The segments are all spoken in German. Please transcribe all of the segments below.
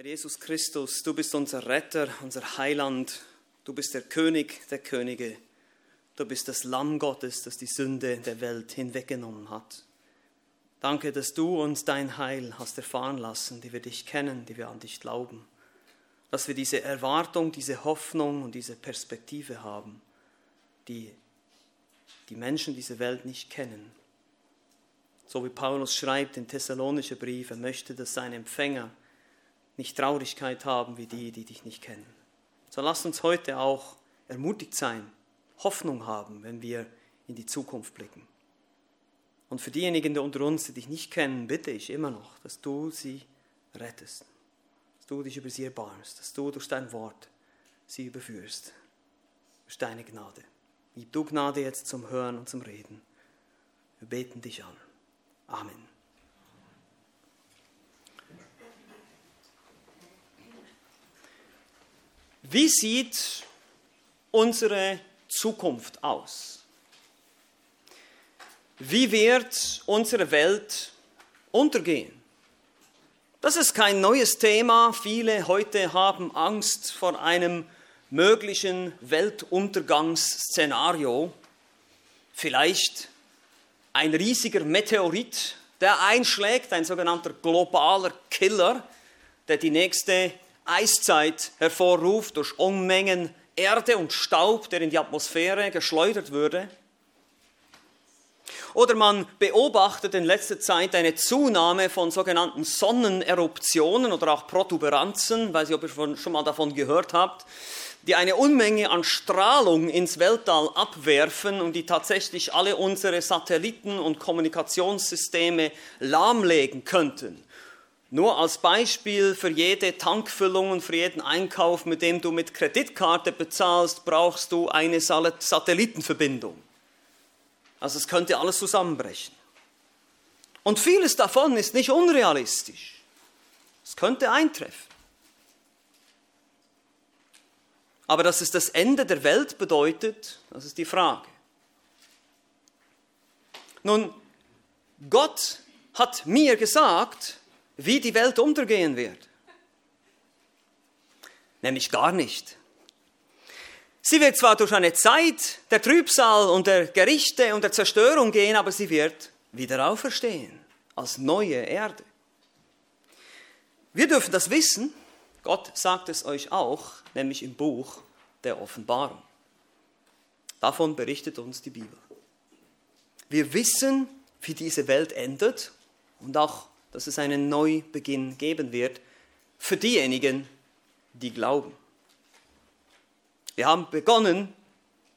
Herr Jesus Christus, du bist unser Retter, unser Heiland, du bist der König der Könige, du bist das Lamm Gottes, das die Sünde der Welt hinweggenommen hat. Danke, dass du uns dein Heil hast erfahren lassen, die wir dich kennen, die wir an dich glauben, dass wir diese Erwartung, diese Hoffnung und diese Perspektive haben, die die Menschen diese Welt nicht kennen. So wie Paulus schreibt in Thessalonische Briefe, möchte, dass sein Empfänger nicht Traurigkeit haben wie die, die dich nicht kennen. So lasst uns heute auch ermutigt sein, Hoffnung haben, wenn wir in die Zukunft blicken. Und für diejenigen unter uns, die dich nicht kennen, bitte ich immer noch, dass du sie rettest, dass du dich über sie erbarmst, dass du durch dein Wort sie überführst, durch deine Gnade. Gib du Gnade jetzt zum Hören und zum Reden. Wir beten dich an. Amen. Wie sieht unsere Zukunft aus? Wie wird unsere Welt untergehen? Das ist kein neues Thema. Viele heute haben Angst vor einem möglichen Weltuntergangsszenario. Vielleicht ein riesiger Meteorit, der einschlägt, ein sogenannter globaler Killer, der die nächste Eiszeit hervorruft durch Unmengen Erde und Staub, der in die Atmosphäre geschleudert würde. Oder man beobachtet in letzter Zeit eine Zunahme von sogenannten Sonneneruptionen oder auch Protuberanzen, weiß ich, ob ihr schon mal davon gehört habt, die eine Unmenge an Strahlung ins Weltall abwerfen und die tatsächlich alle unsere Satelliten und Kommunikationssysteme lahmlegen könnten. Nur als Beispiel für jede Tankfüllung und für jeden Einkauf, mit dem du mit Kreditkarte bezahlst, brauchst du eine Satellitenverbindung. Also es könnte alles zusammenbrechen. Und vieles davon ist nicht unrealistisch. Es könnte eintreffen. Aber dass es das Ende der Welt bedeutet, das ist die Frage. Nun, Gott hat mir gesagt, wie die Welt untergehen wird. Nämlich gar nicht. Sie wird zwar durch eine Zeit der Trübsal und der Gerichte und der Zerstörung gehen, aber sie wird wieder auferstehen als neue Erde. Wir dürfen das wissen. Gott sagt es euch auch, nämlich im Buch der Offenbarung. Davon berichtet uns die Bibel. Wir wissen, wie diese Welt endet und auch dass es einen Neubeginn geben wird für diejenigen, die glauben. Wir haben begonnen,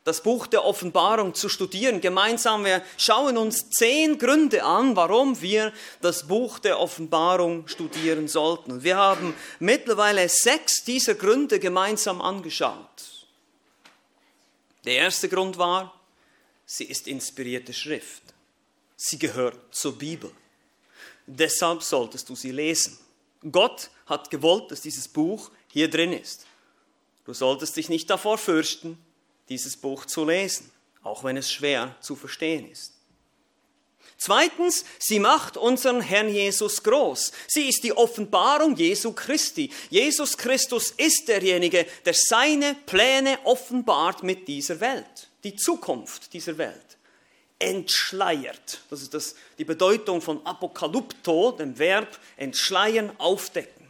das Buch der Offenbarung zu studieren. Gemeinsam, wir schauen uns zehn Gründe an, warum wir das Buch der Offenbarung studieren sollten. Und wir haben mittlerweile sechs dieser Gründe gemeinsam angeschaut. Der erste Grund war, sie ist inspirierte Schrift. Sie gehört zur Bibel. Deshalb solltest du sie lesen. Gott hat gewollt, dass dieses Buch hier drin ist. Du solltest dich nicht davor fürchten, dieses Buch zu lesen, auch wenn es schwer zu verstehen ist. Zweitens, sie macht unseren Herrn Jesus groß. Sie ist die Offenbarung Jesu Christi. Jesus Christus ist derjenige, der seine Pläne offenbart mit dieser Welt, die Zukunft dieser Welt entschleiert. Das ist das, die Bedeutung von Apokalypto, dem Verb entschleiern, aufdecken.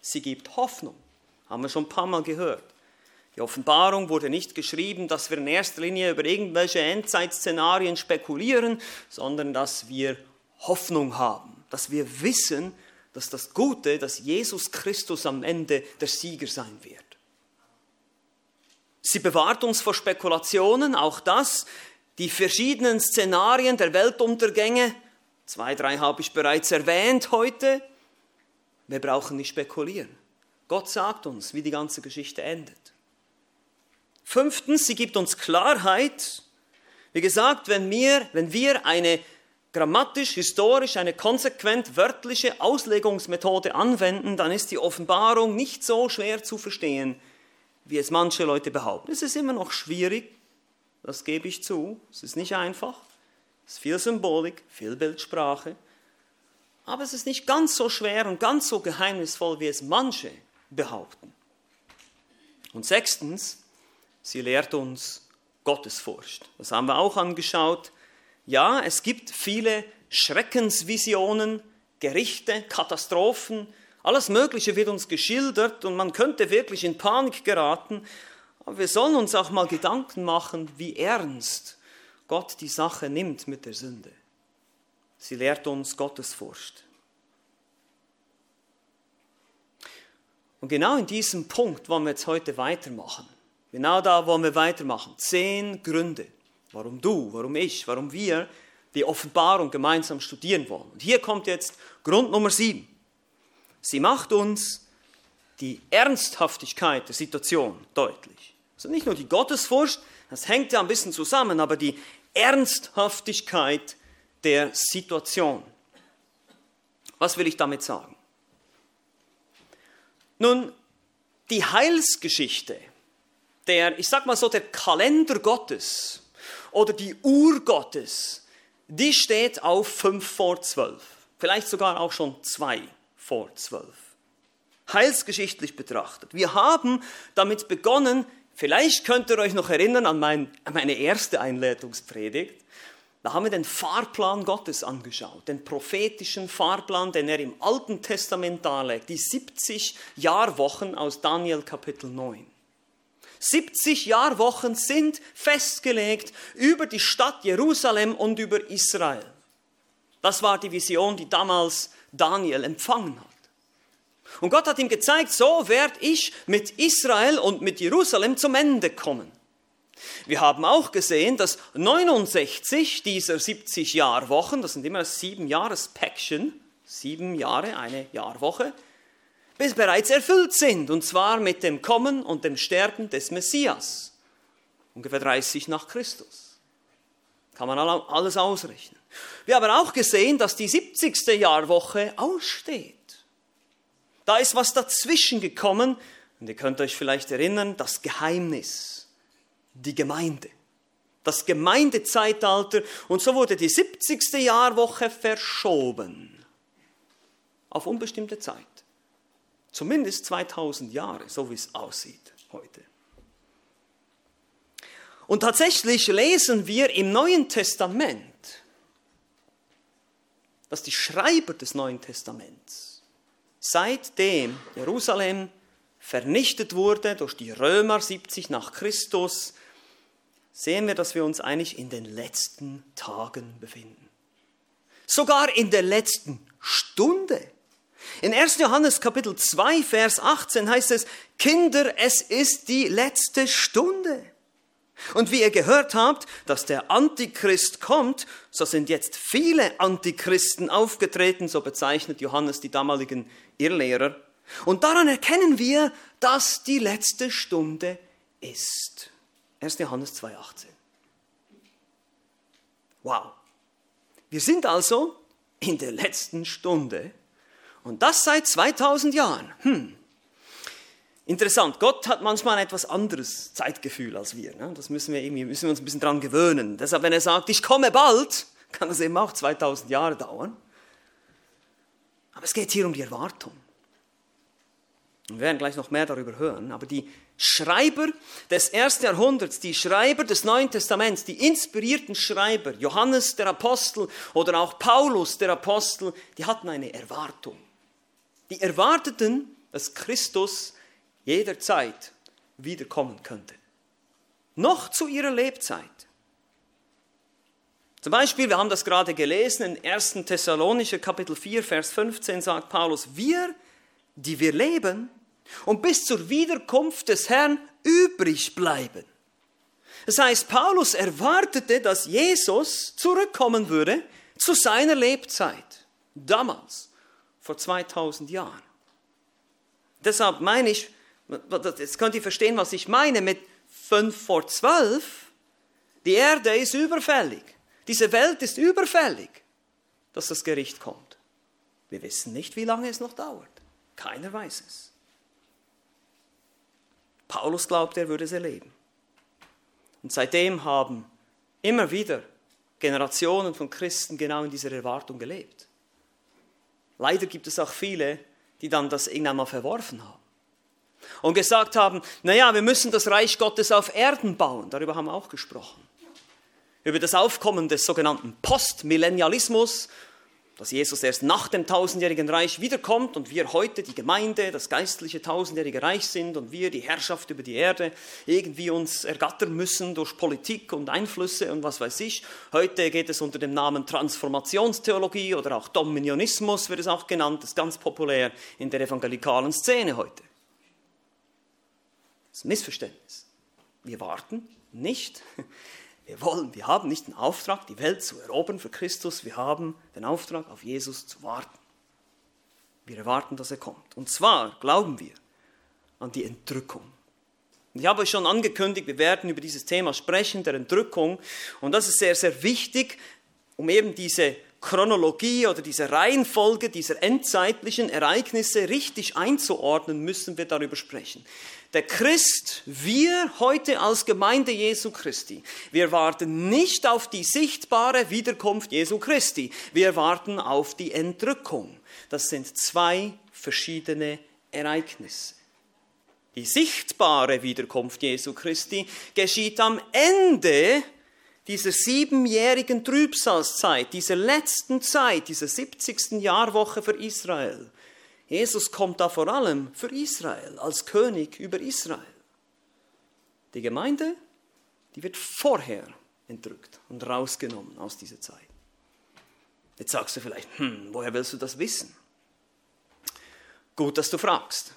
Sie gibt Hoffnung, haben wir schon ein paar Mal gehört. Die Offenbarung wurde nicht geschrieben, dass wir in erster Linie über irgendwelche Endzeitszenarien spekulieren, sondern dass wir Hoffnung haben, dass wir wissen, dass das Gute, dass Jesus Christus am Ende der Sieger sein wird. Sie bewahrt uns vor Spekulationen, auch das, die verschiedenen Szenarien der Weltuntergänge, zwei, drei habe ich bereits erwähnt heute. Wir brauchen nicht spekulieren. Gott sagt uns, wie die ganze Geschichte endet. Fünftens, sie gibt uns Klarheit. Wie gesagt, wenn wir, wenn wir eine grammatisch, historisch, eine konsequent wörtliche Auslegungsmethode anwenden, dann ist die Offenbarung nicht so schwer zu verstehen, wie es manche Leute behaupten. Es ist immer noch schwierig, das gebe ich zu. Es ist nicht einfach. Es ist viel Symbolik, viel Bildsprache. aber es ist nicht ganz so schwer und ganz so geheimnisvoll, wie es manche behaupten. Und sechstens, sie lehrt uns Gottesfurcht. Das haben wir auch angeschaut. Ja, es gibt viele Schreckensvisionen, Gerichte, Katastrophen, alles Mögliche wird uns geschildert und man könnte wirklich in Panik geraten. Aber wir sollen uns auch mal Gedanken machen, wie ernst Gott die Sache nimmt mit der Sünde. Sie lehrt uns Gottesfurcht. Und genau in diesem Punkt wollen wir jetzt heute weitermachen. Genau da wollen wir weitermachen. Zehn Gründe, warum du, warum ich, warum wir die Offenbarung gemeinsam studieren wollen. Und hier kommt jetzt Grund Nummer sieben. Sie macht uns die Ernsthaftigkeit der Situation deutlich. Also nicht nur die Gottesfurcht, das hängt ja ein bisschen zusammen, aber die Ernsthaftigkeit der Situation. Was will ich damit sagen? Nun, die Heilsgeschichte, der, ich sag mal so, der Kalender Gottes oder die Uhr Gottes, die steht auf 5 vor 12. Vielleicht sogar auch schon 2 vor 12. Heilsgeschichtlich betrachtet. Wir haben damit begonnen, vielleicht könnt ihr euch noch erinnern an, mein, an meine erste Einleitungspredigt. Da haben wir den Fahrplan Gottes angeschaut, den prophetischen Fahrplan, den er im Alten Testament darlegt, die 70 Jahrwochen aus Daniel Kapitel 9. 70 Jahrwochen sind festgelegt über die Stadt Jerusalem und über Israel. Das war die Vision, die damals Daniel empfangen hat. Und Gott hat ihm gezeigt, so werde ich mit Israel und mit Jerusalem zum Ende kommen. Wir haben auch gesehen, dass 69 dieser 70 Jahrwochen, das sind immer sieben Jahrespäckchen, sieben Jahre, eine Jahrwoche, bis bereits erfüllt sind, und zwar mit dem Kommen und dem Sterben des Messias, ungefähr 30 nach Christus. Kann man alles ausrechnen. Wir haben auch gesehen, dass die 70. Jahrwoche aussteht. Da ist was dazwischen gekommen, und ihr könnt euch vielleicht erinnern, das Geheimnis, die Gemeinde, das Gemeindezeitalter, und so wurde die 70. Jahrwoche verschoben auf unbestimmte Zeit. Zumindest 2000 Jahre, so wie es aussieht heute. Und tatsächlich lesen wir im Neuen Testament, dass die Schreiber des Neuen Testaments, seitdem Jerusalem vernichtet wurde durch die Römer 70 nach Christus, sehen wir, dass wir uns eigentlich in den letzten Tagen befinden. Sogar in der letzten Stunde. In 1. Johannes Kapitel 2, Vers 18 heißt es, Kinder, es ist die letzte Stunde. Und wie ihr gehört habt, dass der Antichrist kommt, so sind jetzt viele Antichristen aufgetreten, so bezeichnet Johannes die damaligen Irrlehrer. Und daran erkennen wir, dass die letzte Stunde ist. 1. Johannes 2, 18. Wow. Wir sind also in der letzten Stunde und das seit 2000 Jahren. Hm. Interessant, Gott hat manchmal ein etwas anderes Zeitgefühl als wir. Ne? Das müssen wir, irgendwie, müssen wir uns ein bisschen dran gewöhnen. Deshalb, wenn er sagt, ich komme bald, kann das eben auch 2000 Jahre dauern. Aber es geht hier um die Erwartung. Wir werden gleich noch mehr darüber hören, aber die Schreiber des ersten Jahrhunderts, die Schreiber des Neuen Testaments, die inspirierten Schreiber, Johannes der Apostel oder auch Paulus der Apostel, die hatten eine Erwartung. Die erwarteten, dass Christus jederzeit wiederkommen könnte. Noch zu ihrer Lebzeit. Zum Beispiel, wir haben das gerade gelesen, in 1. Thessalonicher Kapitel 4, Vers 15 sagt Paulus, wir, die wir leben und bis zur Wiederkunft des Herrn übrig bleiben. Das heißt, Paulus erwartete, dass Jesus zurückkommen würde zu seiner Lebzeit, damals vor 2000 Jahren. Deshalb meine ich, jetzt könnt ihr verstehen, was ich meine mit 5 vor 12. Die Erde ist überfällig. Diese Welt ist überfällig, dass das Gericht kommt. Wir wissen nicht, wie lange es noch dauert. Keiner weiß es. Paulus glaubt, er würde es erleben. Und seitdem haben immer wieder Generationen von Christen genau in dieser Erwartung gelebt. leider gibt es auch viele, die dann das irgendwann mal verworfen haben. Und gesagt haben, naja, wir müssen das Reich Gottes auf Erden bauen. Darüber haben wir auch gesprochen. Über das Aufkommen des sogenannten Postmillennialismus dass Jesus erst nach dem tausendjährigen Reich wiederkommt und wir heute die Gemeinde, das geistliche tausendjährige Reich sind und wir die Herrschaft über die Erde irgendwie uns ergattern müssen durch Politik und Einflüsse und was weiß ich. Heute geht es unter dem Namen Transformationstheologie oder auch Dominionismus wird es auch genannt, das ist ganz populär in der evangelikalen Szene heute. Das ist ein Missverständnis. Wir warten nicht wir wollen, wir haben nicht den Auftrag, die Welt zu erobern für Christus, wir haben den Auftrag, auf Jesus zu warten. Wir erwarten, dass er kommt. Und zwar glauben wir an die Entrückung. ich habe euch schon angekündigt, wir werden über dieses Thema sprechen, der Entrückung. Und das ist sehr, sehr wichtig, um eben diese Chronologie oder diese Reihenfolge dieser endzeitlichen Ereignisse richtig einzuordnen, müssen wir darüber sprechen. Der Christ, wir heute als Gemeinde Jesu Christi, wir warten nicht auf die sichtbare Wiederkunft Jesu Christi, wir warten auf die Entrückung. Das sind zwei verschiedene Ereignisse. Die sichtbare Wiederkunft Jesu Christi geschieht am Ende dieser siebenjährigen Trübsalzeit, dieser letzten Zeit, dieser 70. Jahrwoche für Israel. Jesus kommt da vor allem für Israel, als König über Israel. Die Gemeinde, die wird vorher entrückt und rausgenommen aus dieser Zeit. Jetzt sagst du vielleicht, hm, woher willst du das wissen? Gut, dass du fragst.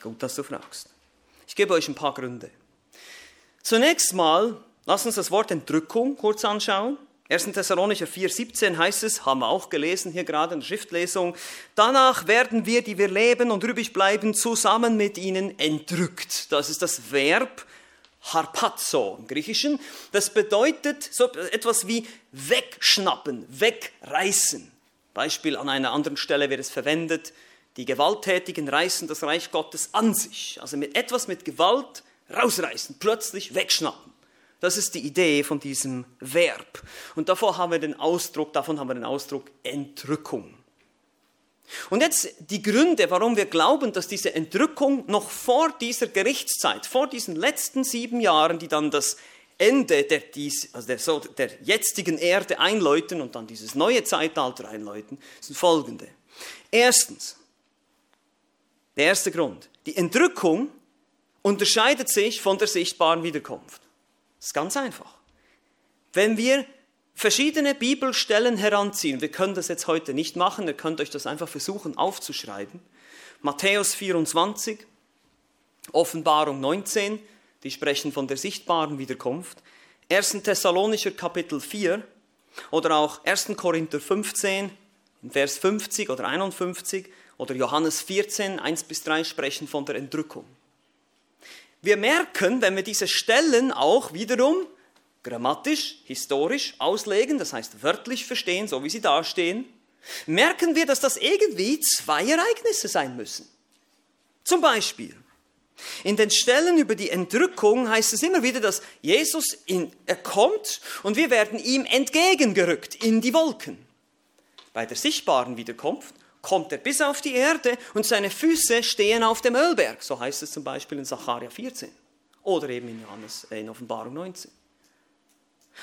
Gut, dass du fragst. Ich gebe euch ein paar Gründe. Zunächst mal, lass uns das Wort Entrückung kurz anschauen. 1. Thessalonicher 4,17 heißt es, haben wir auch gelesen hier gerade in der Schriftlesung, danach werden wir, die wir leben und übrig bleiben, zusammen mit ihnen entrückt. Das ist das Verb harpazo im Griechischen. Das bedeutet so etwas wie wegschnappen, wegreißen. Beispiel an einer anderen Stelle wird es verwendet, die Gewalttätigen reißen das Reich Gottes an sich. Also mit etwas mit Gewalt rausreißen, plötzlich wegschnappen. Das ist die Idee von diesem Verb. Und davor haben wir den Ausdruck, davon haben wir den Ausdruck Entrückung. Und jetzt die Gründe, warum wir glauben, dass diese Entrückung noch vor dieser Gerichtszeit, vor diesen letzten sieben Jahren, die dann das Ende der, dies, also der, so, der jetzigen Erde einläuten und dann dieses neue Zeitalter einläuten, sind folgende. Erstens, der erste Grund, die Entrückung unterscheidet sich von der sichtbaren Wiederkunft. Das ist ganz einfach. Wenn wir verschiedene Bibelstellen heranziehen, wir können das jetzt heute nicht machen, ihr könnt euch das einfach versuchen aufzuschreiben. Matthäus 24, Offenbarung 19, die sprechen von der sichtbaren Wiederkunft. 1. Thessalonicher Kapitel 4 oder auch 1. Korinther 15, Vers 50 oder 51 oder Johannes 14, 1 bis 3 sprechen von der Entrückung. Wir merken, wenn wir diese Stellen auch wiederum grammatisch, historisch auslegen, das heißt wörtlich verstehen, so wie sie dastehen, merken wir, dass das irgendwie zwei Ereignisse sein müssen. Zum Beispiel, in den Stellen über die Entrückung heißt es immer wieder, dass Jesus in, er kommt und wir werden ihm entgegengerückt in die Wolken. Bei der sichtbaren Wiederkunft kommt er bis auf die Erde und seine Füße stehen auf dem Ölberg. So heißt es zum Beispiel in Sacharja 14 oder eben in Johannes äh, in Offenbarung 19.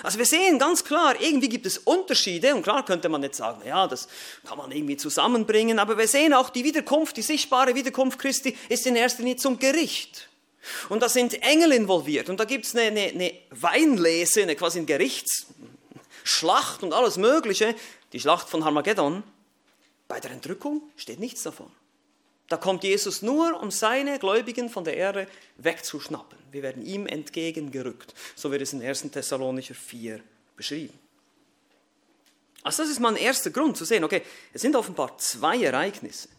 Also wir sehen ganz klar, irgendwie gibt es Unterschiede und klar könnte man jetzt sagen, ja, das kann man irgendwie zusammenbringen, aber wir sehen auch die Wiederkunft, die sichtbare Wiederkunft Christi ist in erster Linie zum Gericht. Und da sind Engel involviert und da gibt es eine, eine, eine Weinlese, eine quasi eine Gerichtsschlacht und alles Mögliche, die Schlacht von Harmageddon. Bei der Entrückung steht nichts davon. Da kommt Jesus nur, um seine Gläubigen von der Erde wegzuschnappen. Wir werden ihm entgegengerückt. So wird es in 1. Thessalonicher 4 beschrieben. Also das ist mal ein erster Grund zu sehen, okay, es sind offenbar zwei Ereignisse,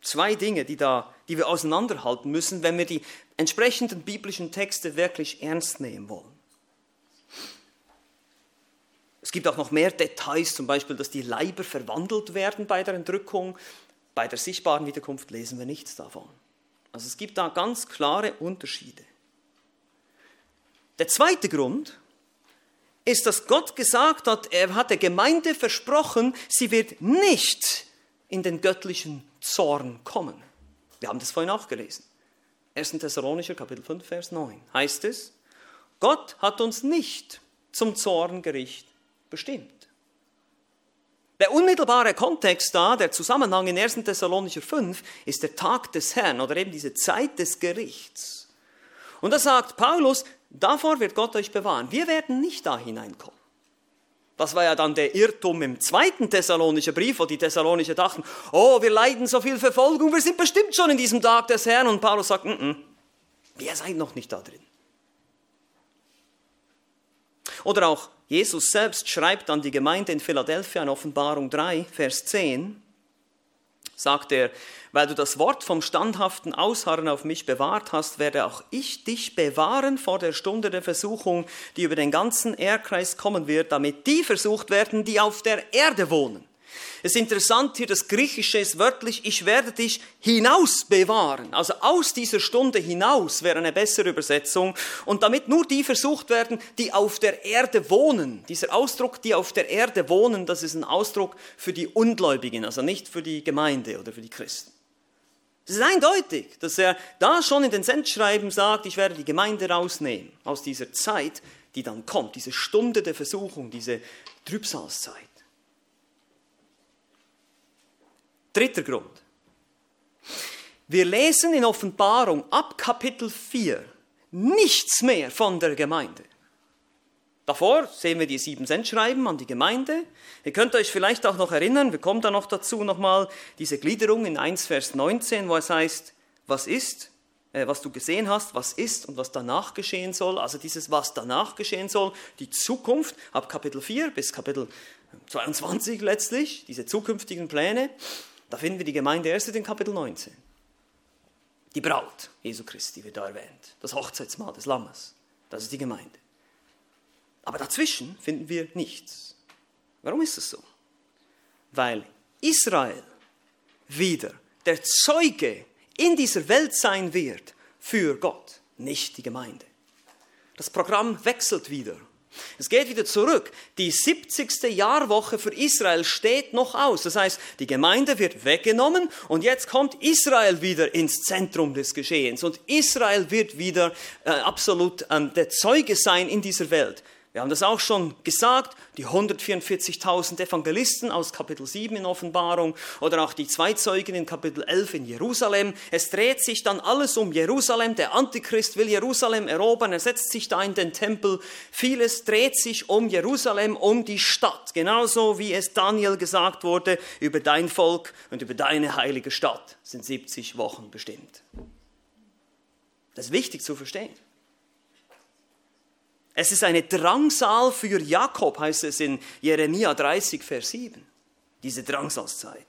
zwei Dinge, die, da, die wir auseinanderhalten müssen, wenn wir die entsprechenden biblischen Texte wirklich ernst nehmen wollen. Es gibt auch noch mehr Details, zum Beispiel, dass die Leiber verwandelt werden bei der Entrückung. Bei der sichtbaren Wiederkunft lesen wir nichts davon. Also es gibt da ganz klare Unterschiede. Der zweite Grund ist, dass Gott gesagt hat, er hat der Gemeinde versprochen, sie wird nicht in den göttlichen Zorn kommen. Wir haben das vorhin auch gelesen. 1. Thessalonicher Kapitel 5, Vers 9 heißt es, Gott hat uns nicht zum Zorngericht bestimmt. Der unmittelbare Kontext da, der Zusammenhang in 1. Thessalonicher 5, ist der Tag des Herrn oder eben diese Zeit des Gerichts. Und da sagt Paulus, davor wird Gott euch bewahren. Wir werden nicht da hineinkommen. Das war ja dann der Irrtum im zweiten Thessalonischer Brief, wo die Thessalonicher dachten, oh, wir leiden so viel Verfolgung, wir sind bestimmt schon in diesem Tag des Herrn. Und Paulus sagt, N -n, ihr seid noch nicht da drin. Oder auch Jesus selbst schreibt an die Gemeinde in Philadelphia in Offenbarung 3, Vers 10, sagt er, weil du das Wort vom standhaften Ausharren auf mich bewahrt hast, werde auch ich dich bewahren vor der Stunde der Versuchung, die über den ganzen Erdkreis kommen wird, damit die versucht werden, die auf der Erde wohnen. Es ist interessant hier, das Griechische ist wörtlich, ich werde dich hinaus bewahren. Also aus dieser Stunde hinaus wäre eine bessere Übersetzung. Und damit nur die versucht werden, die auf der Erde wohnen. Dieser Ausdruck, die auf der Erde wohnen, das ist ein Ausdruck für die Ungläubigen, also nicht für die Gemeinde oder für die Christen. Es ist eindeutig, dass er da schon in den Sendschreiben sagt, ich werde die Gemeinde rausnehmen aus dieser Zeit, die dann kommt, diese Stunde der Versuchung, diese Trübsalzeit. Dritter Grund. Wir lesen in Offenbarung ab Kapitel 4 nichts mehr von der Gemeinde. Davor sehen wir die sieben Sendschreiben an die Gemeinde. Ihr könnt euch vielleicht auch noch erinnern, wir kommen da noch dazu nochmal, diese Gliederung in 1 Vers 19, wo es heißt, was ist, äh, was du gesehen hast, was ist und was danach geschehen soll. Also dieses, was danach geschehen soll, die Zukunft ab Kapitel 4 bis Kapitel 22 letztlich, diese zukünftigen Pläne. Da finden wir die Gemeinde erst in Kapitel 19. Die Braut Jesu Christi wird da erwähnt. Das Hochzeitsmahl des Lammes. Das ist die Gemeinde. Aber dazwischen finden wir nichts. Warum ist das so? Weil Israel wieder der Zeuge in dieser Welt sein wird für Gott, nicht die Gemeinde. Das Programm wechselt wieder. Es geht wieder zurück. Die 70. Jahrwoche für Israel steht noch aus. Das heißt, die Gemeinde wird weggenommen und jetzt kommt Israel wieder ins Zentrum des Geschehens. Und Israel wird wieder äh, absolut ähm, der Zeuge sein in dieser Welt. Wir haben das auch schon gesagt, die 144.000 Evangelisten aus Kapitel 7 in Offenbarung oder auch die zwei Zeugen in Kapitel 11 in Jerusalem. Es dreht sich dann alles um Jerusalem. Der Antichrist will Jerusalem erobern, er setzt sich da in den Tempel. Vieles dreht sich um Jerusalem, um die Stadt. Genauso wie es Daniel gesagt wurde, über dein Volk und über deine heilige Stadt sind 70 Wochen bestimmt. Das ist wichtig zu verstehen. Es ist eine Drangsal für Jakob, heißt es in Jeremia 30, Vers 7. Diese Drangsalzeit.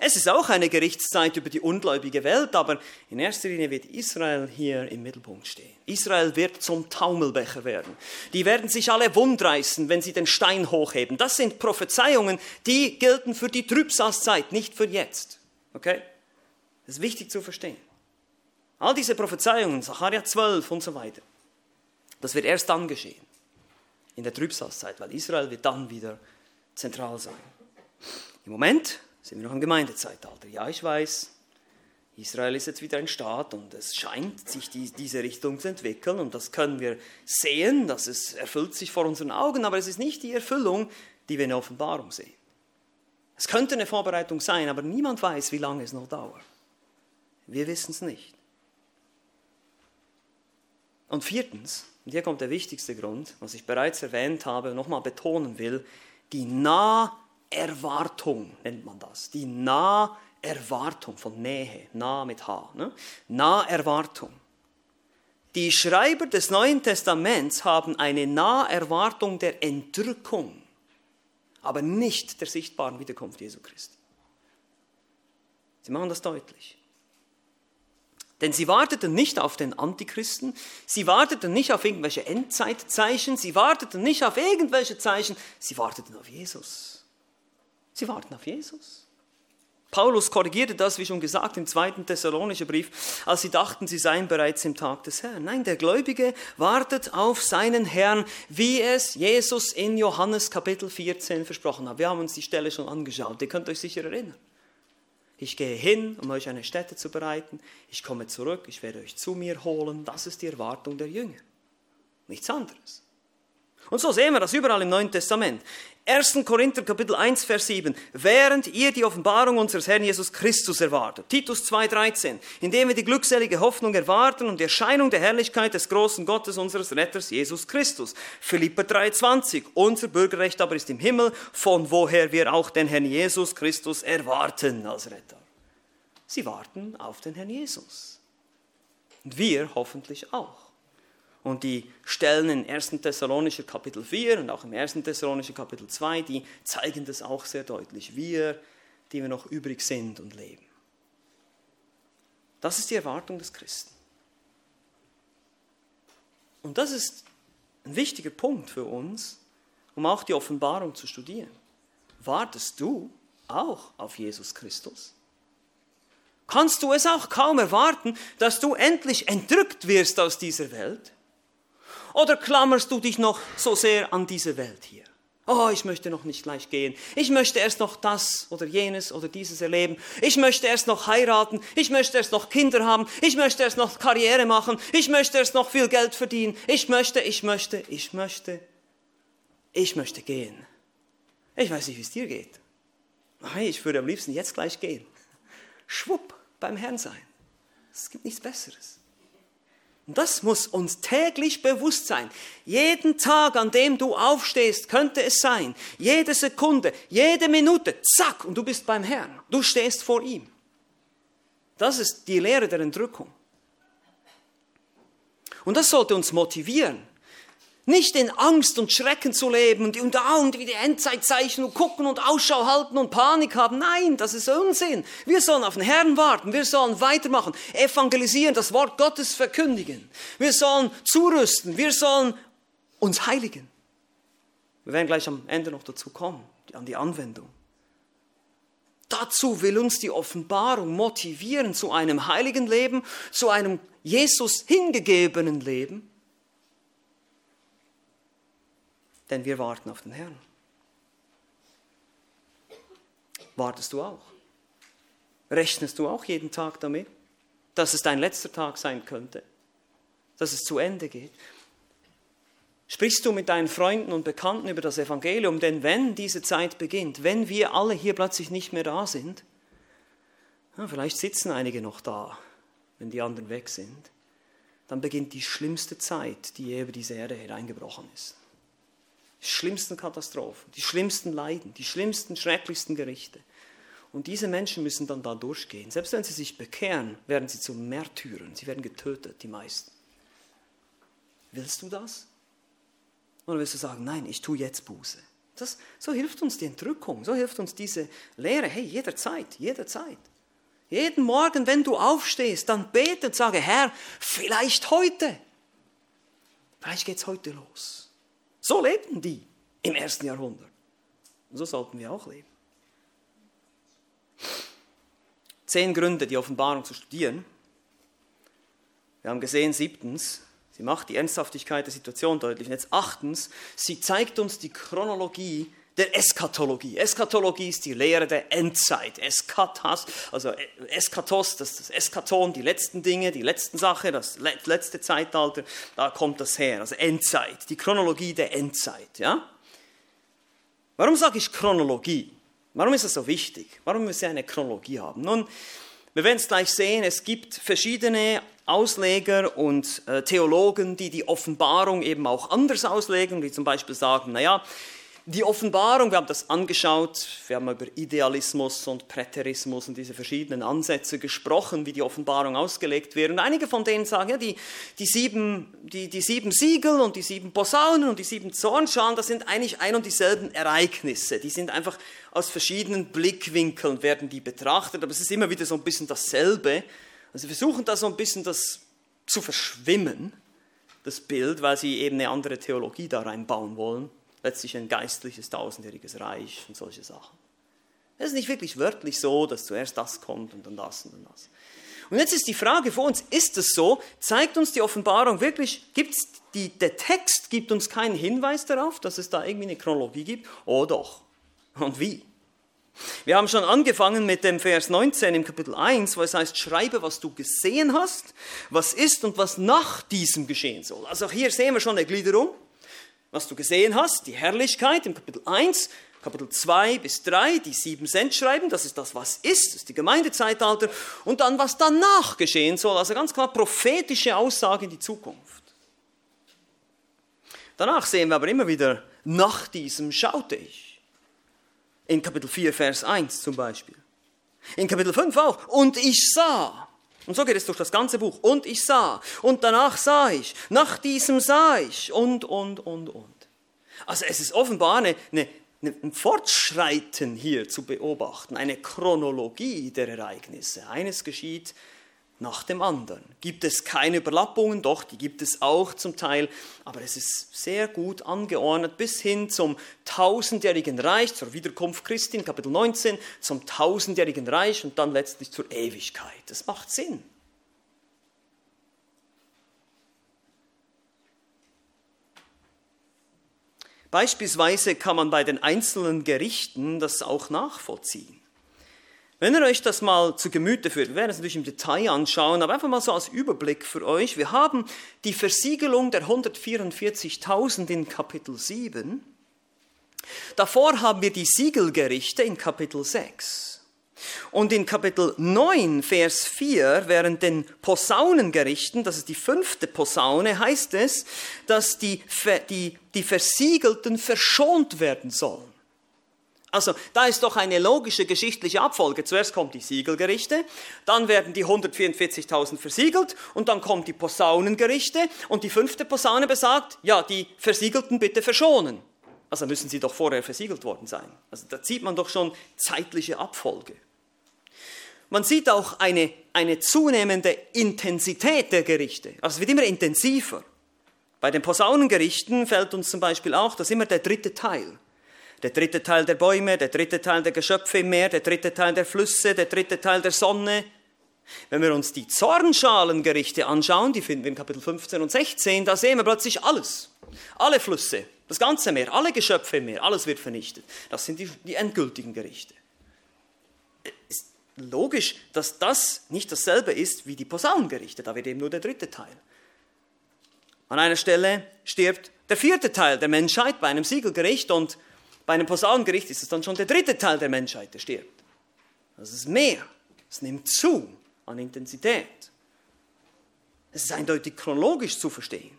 Es ist auch eine Gerichtszeit über die ungläubige Welt, aber in erster Linie wird Israel hier im Mittelpunkt stehen. Israel wird zum Taumelbecher werden. Die werden sich alle wundreißen, wenn sie den Stein hochheben. Das sind Prophezeiungen, die gelten für die Trübsalzeit, nicht für jetzt. Okay? Das ist wichtig zu verstehen. All diese Prophezeiungen, Sacharja 12 und so weiter, das wird erst dann geschehen, in der Trübsalzeit, weil Israel wird dann wieder zentral sein. Im Moment sind wir noch im Gemeindezeitalter. Ja, ich weiß, Israel ist jetzt wieder ein Staat und es scheint sich die, diese Richtung zu entwickeln und das können wir sehen, dass es erfüllt sich vor unseren Augen, aber es ist nicht die Erfüllung, die wir in der Offenbarung sehen. Es könnte eine Vorbereitung sein, aber niemand weiß, wie lange es noch dauert. Wir wissen es nicht. Und viertens, und hier kommt der wichtigste Grund, was ich bereits erwähnt habe und nochmal betonen will, die Naherwartung nennt man das. Die Naherwartung von Nähe, nah mit H. Ne? Naherwartung. Die Schreiber des Neuen Testaments haben eine Naherwartung der Entrückung, aber nicht der sichtbaren Wiederkunft Jesu Christi. Sie machen das deutlich. Denn sie warteten nicht auf den Antichristen, sie warteten nicht auf irgendwelche Endzeitzeichen, sie warteten nicht auf irgendwelche Zeichen, sie warteten auf Jesus. Sie warten auf Jesus. Paulus korrigierte das, wie schon gesagt, im zweiten Thessalonischen Brief, als sie dachten, sie seien bereits im Tag des Herrn. Nein, der Gläubige wartet auf seinen Herrn, wie es Jesus in Johannes Kapitel 14 versprochen hat. Wir haben uns die Stelle schon angeschaut, ihr könnt euch sicher erinnern. Ich gehe hin, um euch eine Stätte zu bereiten. Ich komme zurück, ich werde euch zu mir holen. Das ist die Erwartung der Jünger. Nichts anderes. Und so sehen wir das überall im Neuen Testament. 1. Korinther Kapitel 1, Vers 7. Während ihr die Offenbarung unseres Herrn Jesus Christus erwartet. Titus 2, 13. Indem wir die glückselige Hoffnung erwarten und die Erscheinung der Herrlichkeit des großen Gottes unseres Retters Jesus Christus. Philipper 3, 20. Unser Bürgerrecht aber ist im Himmel, von woher wir auch den Herrn Jesus Christus erwarten als Retter. Sie warten auf den Herrn Jesus. Und wir hoffentlich auch. Und die Stellen in 1. Thessalonischer Kapitel 4 und auch im 1. Thessalonischer Kapitel 2, die zeigen das auch sehr deutlich. Wir, die wir noch übrig sind und leben. Das ist die Erwartung des Christen. Und das ist ein wichtiger Punkt für uns, um auch die Offenbarung zu studieren. Wartest du auch auf Jesus Christus? Kannst du es auch kaum erwarten, dass du endlich entrückt wirst aus dieser Welt? Oder klammerst du dich noch so sehr an diese Welt hier? Oh, ich möchte noch nicht gleich gehen. Ich möchte erst noch das oder jenes oder dieses erleben. Ich möchte erst noch heiraten. Ich möchte erst noch Kinder haben. Ich möchte erst noch Karriere machen. Ich möchte erst noch viel Geld verdienen. Ich möchte, ich möchte, ich möchte. Ich möchte gehen. Ich weiß nicht, wie es dir geht. Ich würde am liebsten jetzt gleich gehen. Schwupp, beim Herrn sein. Es gibt nichts Besseres. Und das muss uns täglich bewusst sein. Jeden Tag, an dem du aufstehst, könnte es sein, jede Sekunde, jede Minute, zack, und du bist beim Herrn. Du stehst vor ihm. Das ist die Lehre der Entrückung. Und das sollte uns motivieren. Nicht in Angst und Schrecken zu leben und, und und wie die Endzeitzeichen und gucken und Ausschau halten und Panik haben. Nein, das ist Unsinn. Wir sollen auf den Herrn warten. Wir sollen weitermachen, evangelisieren, das Wort Gottes verkündigen. Wir sollen zurüsten. Wir sollen uns heiligen. Wir werden gleich am Ende noch dazu kommen, an die Anwendung. Dazu will uns die Offenbarung motivieren zu einem heiligen Leben, zu einem Jesus hingegebenen Leben denn wir warten auf den Herrn. Wartest du auch? Rechnest du auch jeden Tag damit, dass es dein letzter Tag sein könnte, dass es zu Ende geht? Sprichst du mit deinen Freunden und Bekannten über das Evangelium? Denn wenn diese Zeit beginnt, wenn wir alle hier plötzlich nicht mehr da sind, ja, vielleicht sitzen einige noch da, wenn die anderen weg sind, dann beginnt die schlimmste Zeit, die je über diese Erde hereingebrochen ist. Die schlimmsten Katastrophen, die schlimmsten Leiden, die schlimmsten, schrecklichsten Gerichte. Und diese Menschen müssen dann da durchgehen. Selbst wenn sie sich bekehren, werden sie zu Märtyrern. Sie werden getötet, die meisten. Willst du das? Oder willst du sagen, nein, ich tue jetzt Buße? Das, so hilft uns die Entrückung, so hilft uns diese Lehre. Hey, jederzeit, jederzeit. Jeden Morgen, wenn du aufstehst, dann bete und sage, Herr, vielleicht heute. Vielleicht geht es heute los. So lebten die im ersten Jahrhundert. Und so sollten wir auch leben. Zehn Gründe, die Offenbarung zu studieren. Wir haben gesehen, siebtens, sie macht die Ernsthaftigkeit der Situation deutlich. Und jetzt achtens, sie zeigt uns die Chronologie der Eskatologie. Eskatologie ist die Lehre der Endzeit. Eskatas, also Eskatos, das ist das Eskaton, die letzten Dinge, die letzten Sachen, das letzte Zeitalter, da kommt das her. Also Endzeit, die Chronologie der Endzeit. Ja? Warum sage ich Chronologie? Warum ist das so wichtig? Warum müssen wir eine Chronologie haben? Nun, wir werden es gleich sehen, es gibt verschiedene Ausleger und äh, Theologen, die die Offenbarung eben auch anders auslegen, die zum Beispiel sagen, naja, die Offenbarung, wir haben das angeschaut, wir haben über Idealismus und Präterismus und diese verschiedenen Ansätze gesprochen, wie die Offenbarung ausgelegt wird. Und einige von denen sagen, ja, die, die, sieben, die, die sieben Siegel und die sieben Posaunen und die sieben Zornschalen, das sind eigentlich ein und dieselben Ereignisse. Die sind einfach aus verschiedenen Blickwinkeln werden die betrachtet, aber es ist immer wieder so ein bisschen dasselbe. Also wir versuchen da so ein bisschen das zu verschwimmen, das Bild, weil sie eben eine andere Theologie da reinbauen wollen letztlich ein geistliches tausendjähriges Reich und solche Sachen. Es ist nicht wirklich wörtlich so, dass zuerst das kommt und dann das und dann das. Und jetzt ist die Frage für uns, ist es so? Zeigt uns die Offenbarung wirklich, gibt's die, der Text gibt uns keinen Hinweis darauf, dass es da irgendwie eine Chronologie gibt? Oh doch. Und wie? Wir haben schon angefangen mit dem Vers 19 im Kapitel 1, wo es heißt, schreibe, was du gesehen hast, was ist und was nach diesem geschehen soll. Also auch hier sehen wir schon eine Gliederung. Was du gesehen hast, die Herrlichkeit im Kapitel 1, Kapitel 2 bis 3, die sieben Sendschreiben, das ist das, was ist, das ist die Gemeindezeitalter. Und dann, was danach geschehen soll, also ganz klar prophetische Aussage in die Zukunft. Danach sehen wir aber immer wieder, nach diesem schaute ich. In Kapitel 4, Vers 1 zum Beispiel. In Kapitel 5 auch. Und ich sah. Und so geht es durch das ganze Buch. Und ich sah. Und danach sah ich. Nach diesem sah ich. Und, und, und, und. Also es ist offenbar eine, eine, ein Fortschreiten hier zu beobachten, eine Chronologie der Ereignisse. Eines geschieht nach dem anderen. Gibt es keine Überlappungen? Doch, die gibt es auch zum Teil, aber es ist sehr gut angeordnet bis hin zum tausendjährigen Reich, zur Wiederkunft Christi in Kapitel 19, zum tausendjährigen Reich und dann letztlich zur Ewigkeit. Das macht Sinn. Beispielsweise kann man bei den einzelnen Gerichten das auch nachvollziehen. Wenn ihr euch das mal zu Gemüte führt, wir werden es natürlich im Detail anschauen, aber einfach mal so als Überblick für euch. Wir haben die Versiegelung der 144.000 in Kapitel 7. Davor haben wir die Siegelgerichte in Kapitel 6. Und in Kapitel 9, Vers 4, während den Posaunengerichten, das ist die fünfte Posaune, heißt es, dass die, die, die Versiegelten verschont werden sollen. Also da ist doch eine logische geschichtliche Abfolge. Zuerst kommt die Siegelgerichte, dann werden die 144.000 versiegelt und dann kommt die Posaunengerichte und die fünfte Posaune besagt, ja, die Versiegelten bitte verschonen. Also müssen sie doch vorher versiegelt worden sein. Also da sieht man doch schon zeitliche Abfolge. Man sieht auch eine, eine zunehmende Intensität der Gerichte. Also es wird immer intensiver. Bei den Posaunengerichten fällt uns zum Beispiel auch, dass immer der dritte Teil der dritte Teil der Bäume, der dritte Teil der Geschöpfe im Meer, der dritte Teil der Flüsse, der dritte Teil der Sonne. Wenn wir uns die Zornschalengerichte anschauen, die finden wir in Kapitel 15 und 16, da sehen wir plötzlich alles. Alle Flüsse, das ganze Meer, alle Geschöpfe im Meer, alles wird vernichtet. Das sind die, die endgültigen Gerichte. Ist logisch, dass das nicht dasselbe ist wie die Posaunengerichte, da wird eben nur der dritte Teil. An einer Stelle stirbt der vierte Teil der Menschheit bei einem Siegelgericht und bei einem Posaunengericht ist es dann schon der dritte Teil der Menschheit, der stirbt. Das ist mehr. Es nimmt zu an Intensität. Es ist eindeutig chronologisch zu verstehen.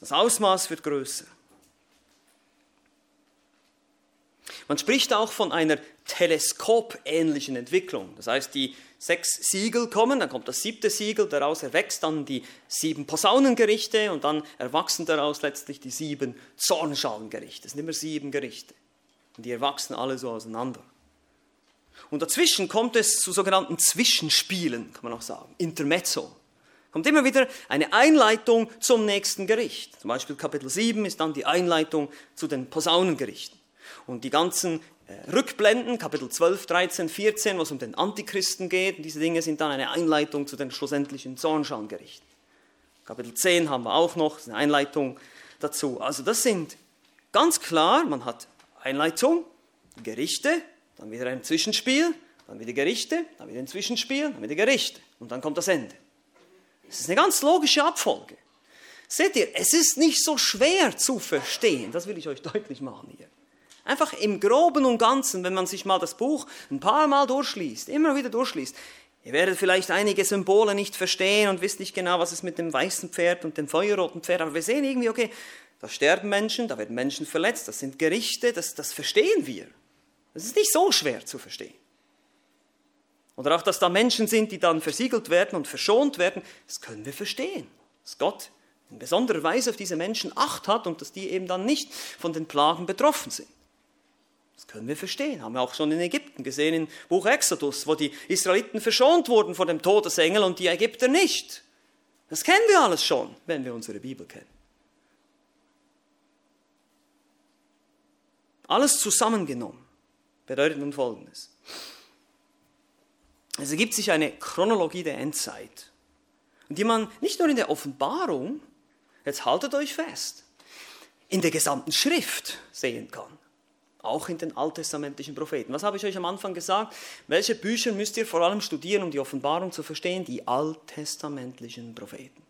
Das Ausmaß wird größer. Man spricht auch von einer teleskopähnlichen Entwicklung. Das heißt, die sechs Siegel kommen, dann kommt das siebte Siegel, daraus erwächst dann die sieben Posaunengerichte und dann erwachsen daraus letztlich die sieben Zornschalengerichte. Es sind immer sieben Gerichte. Und die erwachsen alle so auseinander. Und dazwischen kommt es zu sogenannten Zwischenspielen, kann man auch sagen, Intermezzo. Kommt immer wieder eine Einleitung zum nächsten Gericht. Zum Beispiel Kapitel 7 ist dann die Einleitung zu den Posaunengerichten. Und die ganzen äh, Rückblenden, Kapitel 12, 13, 14, wo es um den Antichristen geht, diese Dinge sind dann eine Einleitung zu den schlussendlichen Zornschauengerichten. Kapitel 10 haben wir auch noch, eine Einleitung dazu. Also das sind ganz klar, man hat Einleitung, Gerichte, dann wieder ein Zwischenspiel, dann wieder Gerichte, dann wieder ein Zwischenspiel, dann wieder Gerichte und dann kommt das Ende. Das ist eine ganz logische Abfolge. Seht ihr, es ist nicht so schwer zu verstehen, das will ich euch deutlich machen hier. Einfach im Groben und Ganzen, wenn man sich mal das Buch ein paar Mal durchliest, immer wieder durchliest. Ihr werdet vielleicht einige Symbole nicht verstehen und wisst nicht genau, was es mit dem weißen Pferd und dem feuerroten Pferd, aber wir sehen irgendwie, okay, da sterben Menschen, da werden Menschen verletzt, das sind Gerichte, das, das verstehen wir. Das ist nicht so schwer zu verstehen. Oder auch, dass da Menschen sind, die dann versiegelt werden und verschont werden, das können wir verstehen. Dass Gott in besonderer Weise auf diese Menschen Acht hat und dass die eben dann nicht von den Plagen betroffen sind. Können wir verstehen. Haben wir auch schon in Ägypten gesehen, im Buch Exodus, wo die Israeliten verschont wurden vor dem Todesengel und die Ägypter nicht. Das kennen wir alles schon, wenn wir unsere Bibel kennen. Alles zusammengenommen Bedeutet nun Folgendes. Es ergibt sich eine Chronologie der Endzeit, die man nicht nur in der Offenbarung, jetzt haltet euch fest, in der gesamten Schrift sehen kann. Auch in den alttestamentlichen Propheten. Was habe ich euch am Anfang gesagt? Welche Bücher müsst ihr vor allem studieren, um die Offenbarung zu verstehen? Die alttestamentlichen Propheten.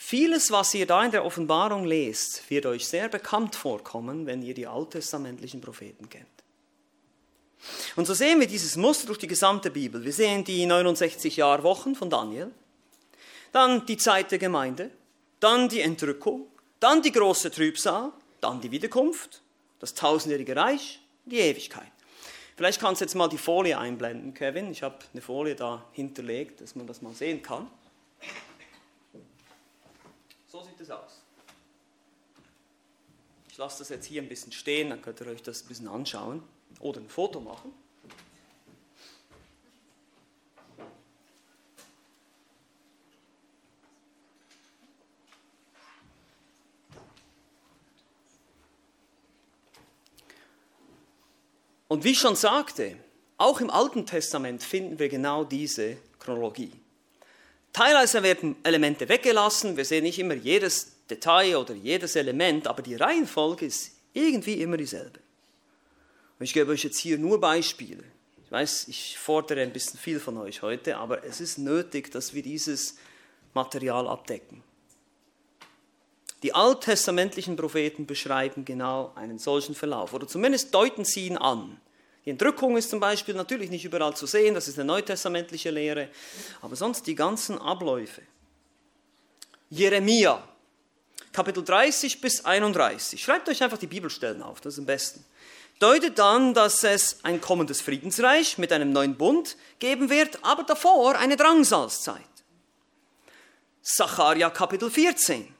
Vieles, was ihr da in der Offenbarung lest, wird euch sehr bekannt vorkommen, wenn ihr die alttestamentlichen Propheten kennt. Und so sehen wir dieses Muster durch die gesamte Bibel. Wir sehen die 69 Jahrwochen von Daniel, dann die Zeit der Gemeinde, dann die Entrückung, dann die große Trübsal, dann die Wiederkunft, das tausendjährige Reich, die Ewigkeit. Vielleicht kannst du jetzt mal die Folie einblenden, Kevin. Ich habe eine Folie da hinterlegt, dass man das mal sehen kann. So sieht es aus. Ich lasse das jetzt hier ein bisschen stehen, dann könnt ihr euch das ein bisschen anschauen oder ein Foto machen. Und wie ich schon sagte, auch im Alten Testament finden wir genau diese Chronologie. Teilweise werden Elemente weggelassen, wir sehen nicht immer jedes Detail oder jedes Element, aber die Reihenfolge ist irgendwie immer dieselbe. Und ich gebe euch jetzt hier nur Beispiele. Ich weiß, ich fordere ein bisschen viel von euch heute, aber es ist nötig, dass wir dieses Material abdecken. Die alttestamentlichen Propheten beschreiben genau einen solchen Verlauf oder zumindest deuten sie ihn an. Die Entrückung ist zum Beispiel natürlich nicht überall zu sehen, das ist eine neutestamentliche Lehre, aber sonst die ganzen Abläufe. Jeremia, Kapitel 30 bis 31. Schreibt euch einfach die Bibelstellen auf, das ist am besten. Deutet dann, dass es ein kommendes Friedensreich mit einem neuen Bund geben wird, aber davor eine Drangsalzzeit. Sacharja Kapitel 14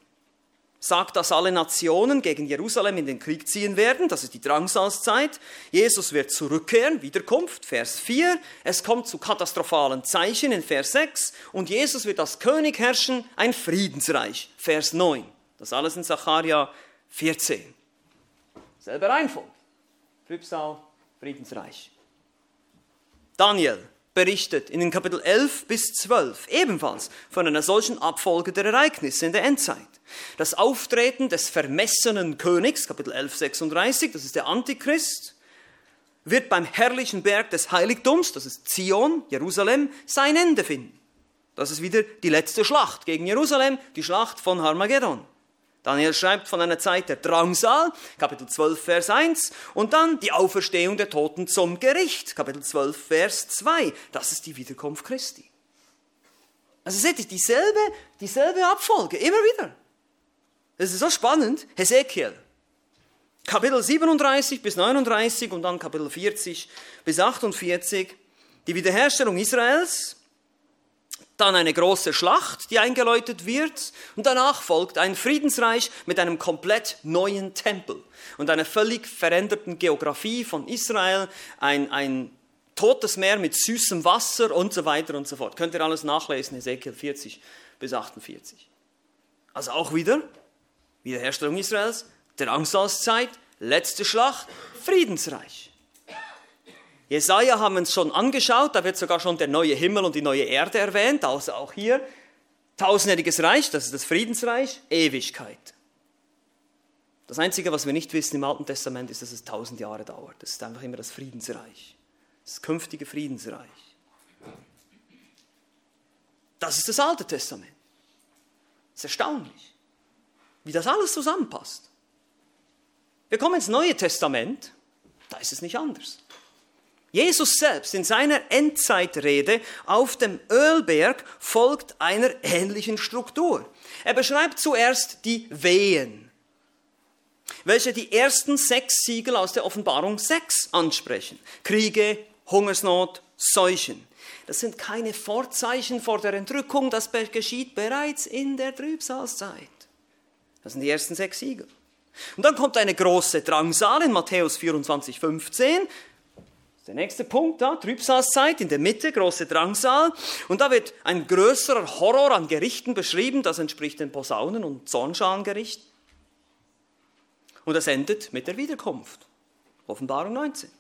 sagt, dass alle Nationen gegen Jerusalem in den Krieg ziehen werden. Das ist die Drangsalzzeit. Jesus wird zurückkehren, Wiederkunft, Vers 4. Es kommt zu katastrophalen Zeichen in Vers 6. Und Jesus wird als König herrschen, ein Friedensreich, Vers 9. Das alles in Zacharia 14. Selber Reihenfolge. Trübsal, Friedensreich. Daniel, berichtet in den Kapitel 11 bis 12 ebenfalls von einer solchen Abfolge der Ereignisse in der Endzeit. Das Auftreten des vermessenen Königs, Kapitel 11, 36, das ist der Antichrist, wird beim herrlichen Berg des Heiligtums, das ist Zion, Jerusalem, sein Ende finden. Das ist wieder die letzte Schlacht gegen Jerusalem, die Schlacht von Harmageddon. Daniel schreibt von einer Zeit der Drangsal, Kapitel 12, Vers 1, und dann die Auferstehung der Toten zum Gericht, Kapitel 12, Vers 2. Das ist die Wiederkunft Christi. Also seht ihr, dieselbe, dieselbe Abfolge, immer wieder. Das ist so spannend. Hesekiel, Kapitel 37 bis 39 und dann Kapitel 40 bis 48, die Wiederherstellung Israels, dann eine große Schlacht, die eingeläutet wird und danach folgt ein Friedensreich mit einem komplett neuen Tempel und einer völlig veränderten Geografie von Israel, ein, ein totes Meer mit süßem Wasser und so weiter und so fort. Könnt ihr alles nachlesen, Ezekiel 40 bis 48. Also auch wieder Wiederherstellung Israels, der Angstauszeit, letzte Schlacht, Friedensreich. Jesaja haben wir uns schon angeschaut, da wird sogar schon der neue Himmel und die neue Erde erwähnt, also auch hier. Tausendjähriges Reich, das ist das Friedensreich, Ewigkeit. Das Einzige, was wir nicht wissen im Alten Testament, ist, dass es tausend Jahre dauert. Das ist einfach immer das Friedensreich. Das künftige Friedensreich. Das ist das Alte Testament. Das ist erstaunlich, wie das alles zusammenpasst. Wir kommen ins Neue Testament, da ist es nicht anders. Jesus selbst in seiner Endzeitrede auf dem Ölberg folgt einer ähnlichen Struktur. Er beschreibt zuerst die Wehen, welche die ersten sechs Siegel aus der Offenbarung 6 ansprechen. Kriege, Hungersnot, Seuchen. Das sind keine Vorzeichen vor der Entrückung, das geschieht bereits in der Trübsalzeit. Das sind die ersten sechs Siegel. Und dann kommt eine große Drangsal in Matthäus 24, 15. Der nächste Punkt da, Trübsalzeit, in der Mitte, große Drangsal. Und da wird ein größerer Horror an Gerichten beschrieben, das entspricht den Posaunen- und Zornschalengerichten. Und das endet mit der Wiederkunft. Offenbarung 19.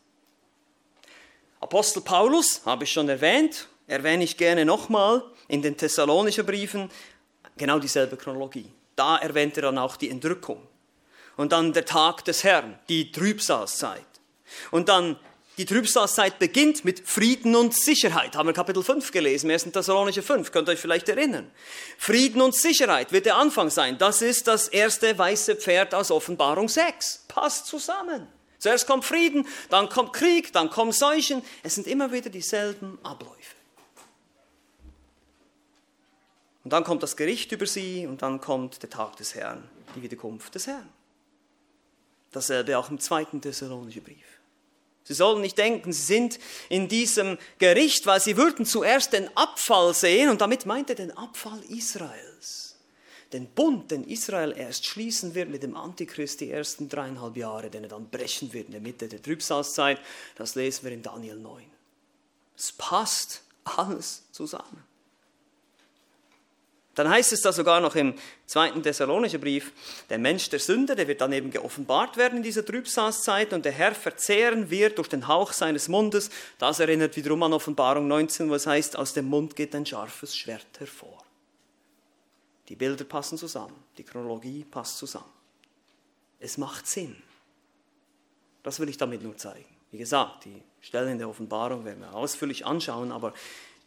Apostel Paulus, habe ich schon erwähnt, erwähne ich gerne nochmal in den Thessalonischen Briefen, genau dieselbe Chronologie. Da erwähnt er dann auch die Entrückung. Und dann der Tag des Herrn, die Trübsalzeit. Und dann die Trübsalzeit beginnt mit Frieden und Sicherheit. Haben wir Kapitel 5 gelesen, 1. Thessalonische 5, könnt ihr euch vielleicht erinnern. Frieden und Sicherheit wird der Anfang sein. Das ist das erste weiße Pferd aus Offenbarung 6. Passt zusammen. Zuerst kommt Frieden, dann kommt Krieg, dann kommen Seuchen. Es sind immer wieder dieselben Abläufe. Und dann kommt das Gericht über sie und dann kommt der Tag des Herrn, die Wiederkunft des Herrn. Dasselbe auch im zweiten Thessalonischen Brief. Sie sollen nicht denken, sie sind in diesem Gericht, weil sie würden zuerst den Abfall sehen und damit meint er den Abfall Israels. Den Bund, den Israel erst schließen wird mit dem Antichrist die ersten dreieinhalb Jahre, den er dann brechen wird in der Mitte der Trübsalzeit, das lesen wir in Daniel 9. Es passt alles zusammen. Dann heißt es da sogar noch im zweiten Thessalonischen Brief, der Mensch der Sünde, der wird dann eben geoffenbart werden in dieser Trübsalzeit und der Herr verzehren wird durch den Hauch seines Mundes. Das erinnert wiederum an Offenbarung 19, was heißt, aus dem Mund geht ein scharfes Schwert hervor. Die Bilder passen zusammen, die Chronologie passt zusammen. Es macht Sinn. Das will ich damit nur zeigen. Wie gesagt, die Stellen in der Offenbarung werden wir ausführlich anschauen, aber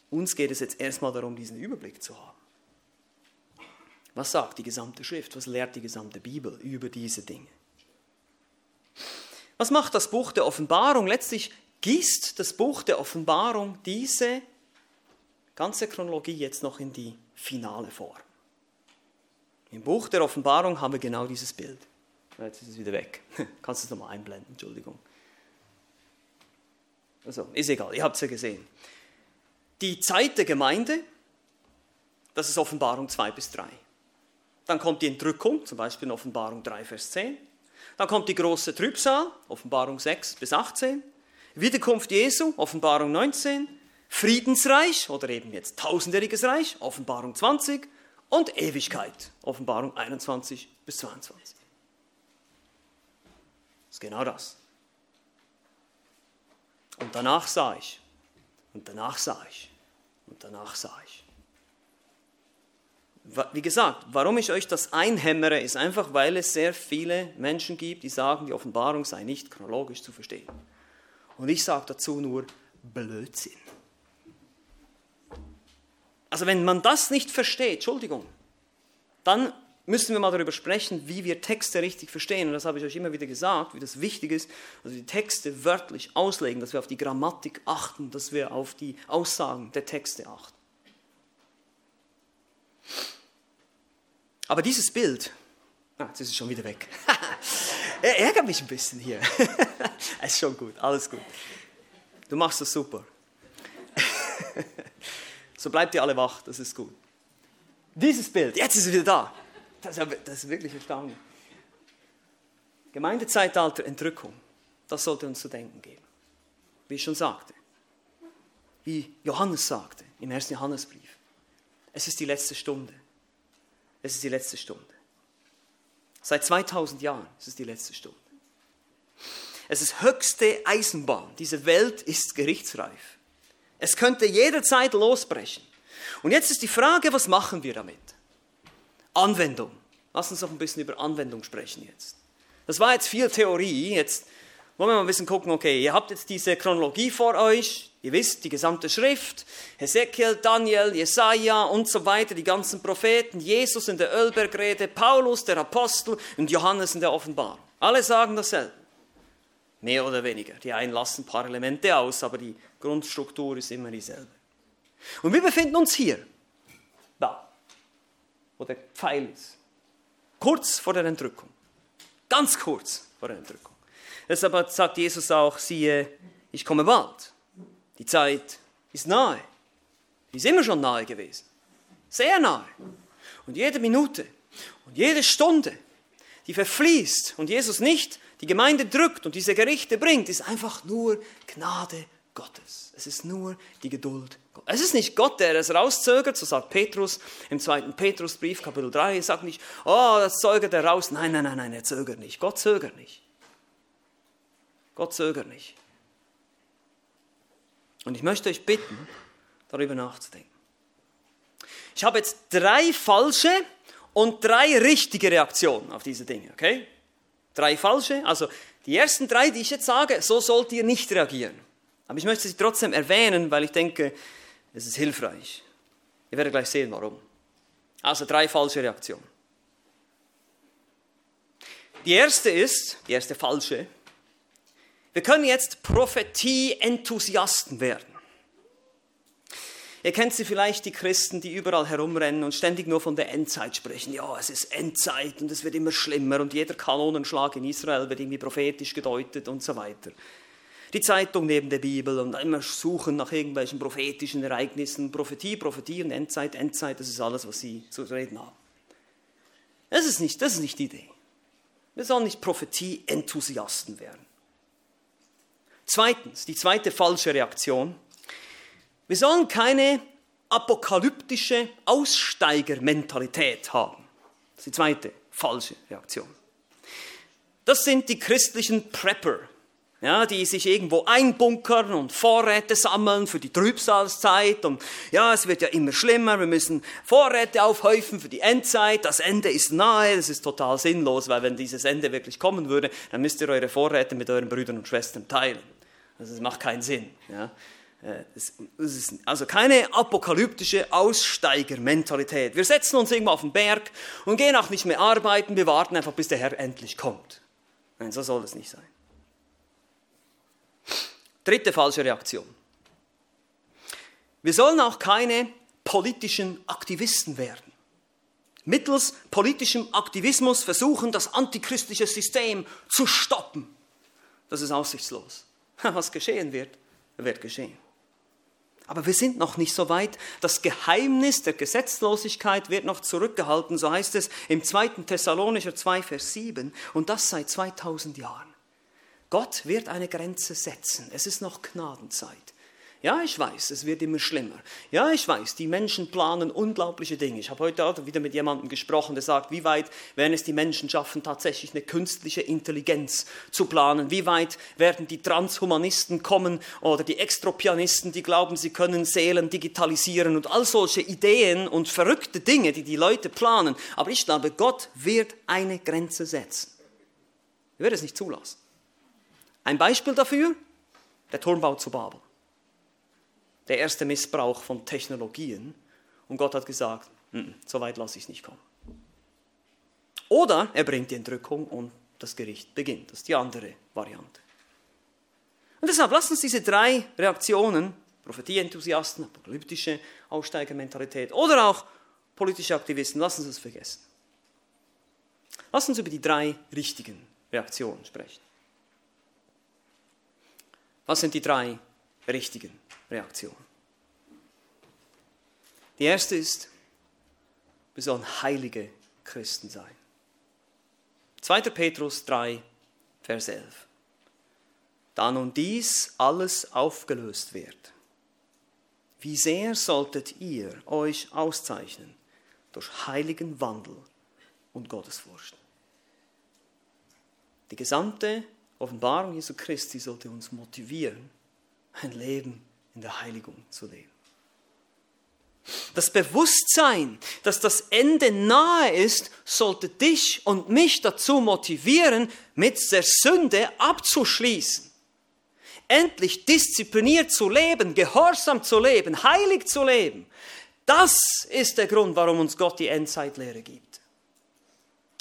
uns geht es jetzt erstmal darum, diesen Überblick zu haben. Was sagt die gesamte Schrift? Was lehrt die gesamte Bibel über diese Dinge? Was macht das Buch der Offenbarung? Letztlich gießt das Buch der Offenbarung diese ganze Chronologie jetzt noch in die finale Form. Im Buch der Offenbarung haben wir genau dieses Bild. Jetzt ist es wieder weg. Kannst du es nochmal einblenden, Entschuldigung. Also, ist egal, ihr habt es ja gesehen. Die Zeit der Gemeinde, das ist Offenbarung 2 bis 3. Dann kommt die Entrückung, zum Beispiel in Offenbarung 3, Vers 10. Dann kommt die große Trübsal, Offenbarung 6 bis 18. Wiederkunft Jesu, Offenbarung 19. Friedensreich oder eben jetzt tausendjähriges Reich, Offenbarung 20. Und Ewigkeit, Offenbarung 21 bis 22. Das ist genau das. Und danach sah ich, und danach sah ich, und danach sah ich. Wie gesagt, warum ich euch das einhämmere, ist einfach, weil es sehr viele Menschen gibt, die sagen, die Offenbarung sei nicht chronologisch zu verstehen. Und ich sage dazu nur Blödsinn. Also wenn man das nicht versteht, Entschuldigung, dann müssen wir mal darüber sprechen, wie wir Texte richtig verstehen. Und das habe ich euch immer wieder gesagt, wie das wichtig ist, dass wir die Texte wörtlich auslegen, dass wir auf die Grammatik achten, dass wir auf die Aussagen der Texte achten. Aber dieses Bild, ah, jetzt ist es schon wieder weg. er ärgert mich ein bisschen hier. ist schon gut, alles gut. Du machst das super. so bleibt ihr alle wach, das ist gut. Dieses Bild, jetzt ist es wieder da. Das ist, das ist wirklich erstaunlich. Gemeindezeitalter Entrückung, das sollte uns zu denken geben. Wie ich schon sagte, wie Johannes sagte im ersten Johannesbrief, es ist die letzte Stunde. Es ist die letzte Stunde. Seit 2000 Jahren ist es die letzte Stunde. Es ist höchste Eisenbahn. Diese Welt ist gerichtsreif. Es könnte jederzeit losbrechen. Und jetzt ist die Frage, was machen wir damit? Anwendung. Lass uns noch ein bisschen über Anwendung sprechen jetzt. Das war jetzt viel Theorie. Jetzt wollen wir mal ein bisschen gucken, okay, ihr habt jetzt diese Chronologie vor euch. Ihr wisst, die gesamte Schrift, Hesekiel, Daniel, Jesaja und so weiter, die ganzen Propheten, Jesus in der Ölbergrede, Paulus, der Apostel und Johannes in der Offenbarung. Alle sagen dasselbe. Mehr oder weniger. Die einen lassen ein paar Elemente aus, aber die Grundstruktur ist immer dieselbe. Und wir befinden uns hier, da, wo der Pfeil ist. Kurz vor der Entrückung. Ganz kurz vor der Entrückung. Deshalb sagt Jesus auch, siehe, ich komme bald. Die Zeit ist nahe. Die ist immer schon nahe gewesen. Sehr nahe. Und jede Minute und jede Stunde, die verfließt und Jesus nicht die Gemeinde drückt und diese Gerichte bringt, ist einfach nur Gnade Gottes. Es ist nur die Geduld Gottes. Es ist nicht Gott, der es rauszögert, so sagt Petrus im zweiten Petrusbrief, Kapitel 3. Er sagt nicht, oh, das zögert er raus. Nein, nein, nein, nein, er zögert nicht. Gott zögert nicht. Gott zögert nicht. Und ich möchte euch bitten, darüber nachzudenken. Ich habe jetzt drei falsche und drei richtige Reaktionen auf diese Dinge, okay? Drei falsche, also die ersten drei, die ich jetzt sage, so sollt ihr nicht reagieren. Aber ich möchte sie trotzdem erwähnen, weil ich denke, es ist hilfreich. Ihr werdet gleich sehen, warum. Also drei falsche Reaktionen. Die erste ist, die erste falsche, wir können jetzt Prophetie-Enthusiasten werden. Ihr kennt sie vielleicht, die Christen, die überall herumrennen und ständig nur von der Endzeit sprechen. Ja, es ist Endzeit und es wird immer schlimmer und jeder Kanonenschlag in Israel wird irgendwie prophetisch gedeutet und so weiter. Die Zeitung neben der Bibel und immer suchen nach irgendwelchen prophetischen Ereignissen. Prophetie, Prophetie und Endzeit, Endzeit, das ist alles, was sie zu reden haben. Das ist nicht, das ist nicht die Idee. Wir sollen nicht Prophetie-Enthusiasten werden. Zweitens, die zweite falsche Reaktion. Wir sollen keine apokalyptische Aussteigermentalität haben. Das ist die zweite falsche Reaktion. Das sind die christlichen Prepper, ja, die sich irgendwo einbunkern und Vorräte sammeln für die Trübsalzeit. Und ja, es wird ja immer schlimmer, wir müssen Vorräte aufhäufen für die Endzeit. Das Ende ist nahe, das ist total sinnlos, weil wenn dieses Ende wirklich kommen würde, dann müsst ihr eure Vorräte mit euren Brüdern und Schwestern teilen. Also es macht keinen Sinn. Ja. Äh, es ist also keine apokalyptische Aussteigermentalität. Wir setzen uns irgendwo auf den Berg und gehen auch nicht mehr arbeiten, wir warten einfach, bis der Herr endlich kommt. Nein, so soll es nicht sein. Dritte falsche Reaktion. Wir sollen auch keine politischen Aktivisten werden. Mittels politischem Aktivismus versuchen, das antichristliche System zu stoppen. Das ist aussichtslos. Was geschehen wird, wird geschehen. Aber wir sind noch nicht so weit. Das Geheimnis der Gesetzlosigkeit wird noch zurückgehalten, so heißt es im 2. Thessalonicher 2, Vers 7, und das seit 2000 Jahren. Gott wird eine Grenze setzen. Es ist noch Gnadenzeit. Ja, ich weiß, es wird immer schlimmer. Ja, ich weiß, die Menschen planen unglaubliche Dinge. Ich habe heute auch wieder mit jemandem gesprochen, der sagt, wie weit werden es die Menschen schaffen, tatsächlich eine künstliche Intelligenz zu planen? Wie weit werden die Transhumanisten kommen oder die Extropianisten, die glauben, sie können Seelen digitalisieren und all solche Ideen und verrückte Dinge, die die Leute planen. Aber ich glaube, Gott wird eine Grenze setzen. Er wird es nicht zulassen. Ein Beispiel dafür, der Turmbau zu Babel der erste Missbrauch von Technologien. Und Gott hat gesagt, so weit lasse ich es nicht kommen. Oder er bringt die Entrückung und das Gericht beginnt. Das ist die andere Variante. Und deshalb lasst uns diese drei Reaktionen, Prophetie-Enthusiasten, apokalyptische Aussteigermentalität oder auch politische Aktivisten, lassen Sie es vergessen. Lass uns über die drei richtigen Reaktionen sprechen. Was sind die drei richtigen Reaktion. Die erste ist, wir sollen heilige Christen sein. 2. Petrus 3, Vers 11. Da nun dies alles aufgelöst wird, wie sehr solltet ihr euch auszeichnen durch heiligen Wandel und Gottesfurcht. Die gesamte Offenbarung Jesu Christi sollte uns motivieren, ein Leben in der Heiligung zu leben. Das Bewusstsein, dass das Ende nahe ist, sollte dich und mich dazu motivieren, mit der Sünde abzuschließen. Endlich diszipliniert zu leben, gehorsam zu leben, heilig zu leben. Das ist der Grund, warum uns Gott die Endzeitlehre gibt.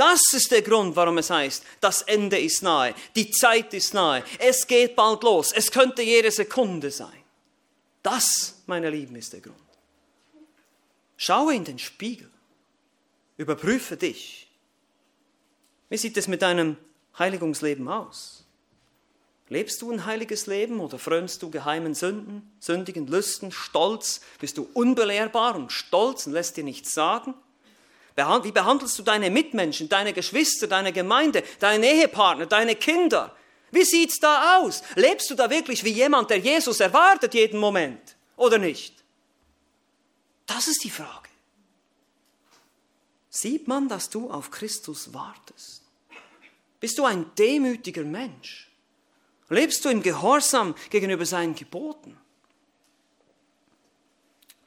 Das ist der Grund, warum es heißt, das Ende ist nahe, die Zeit ist nahe, es geht bald los, es könnte jede Sekunde sein. Das, meine Lieben, ist der Grund. Schaue in den Spiegel. Überprüfe dich. Wie sieht es mit deinem Heiligungsleben aus? Lebst du ein heiliges Leben oder frönst du geheimen Sünden, sündigen Lüsten, Stolz? Bist du unbelehrbar und stolz und lässt dir nichts sagen? Wie behandelst du deine Mitmenschen, deine Geschwister, deine Gemeinde, deine Ehepartner, deine Kinder? Wie sieht's da aus? Lebst du da wirklich wie jemand, der Jesus erwartet jeden Moment oder nicht? Das ist die Frage. Sieht man, dass du auf Christus wartest? Bist du ein demütiger Mensch? Lebst du im Gehorsam gegenüber seinen Geboten?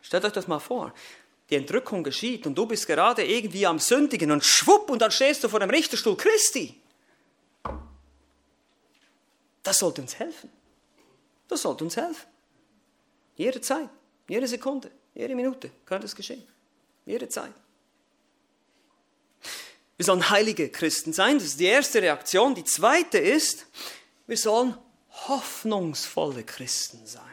Stellt euch das mal vor. Die Entrückung geschieht und du bist gerade irgendwie am Sündigen und schwupp und dann stehst du vor dem Richterstuhl Christi. Das sollte uns helfen. Das sollte uns helfen. Jede Zeit, jede Sekunde, jede Minute könnte es geschehen. Jede Zeit. Wir sollen heilige Christen sein. Das ist die erste Reaktion. Die zweite ist, wir sollen hoffnungsvolle Christen sein.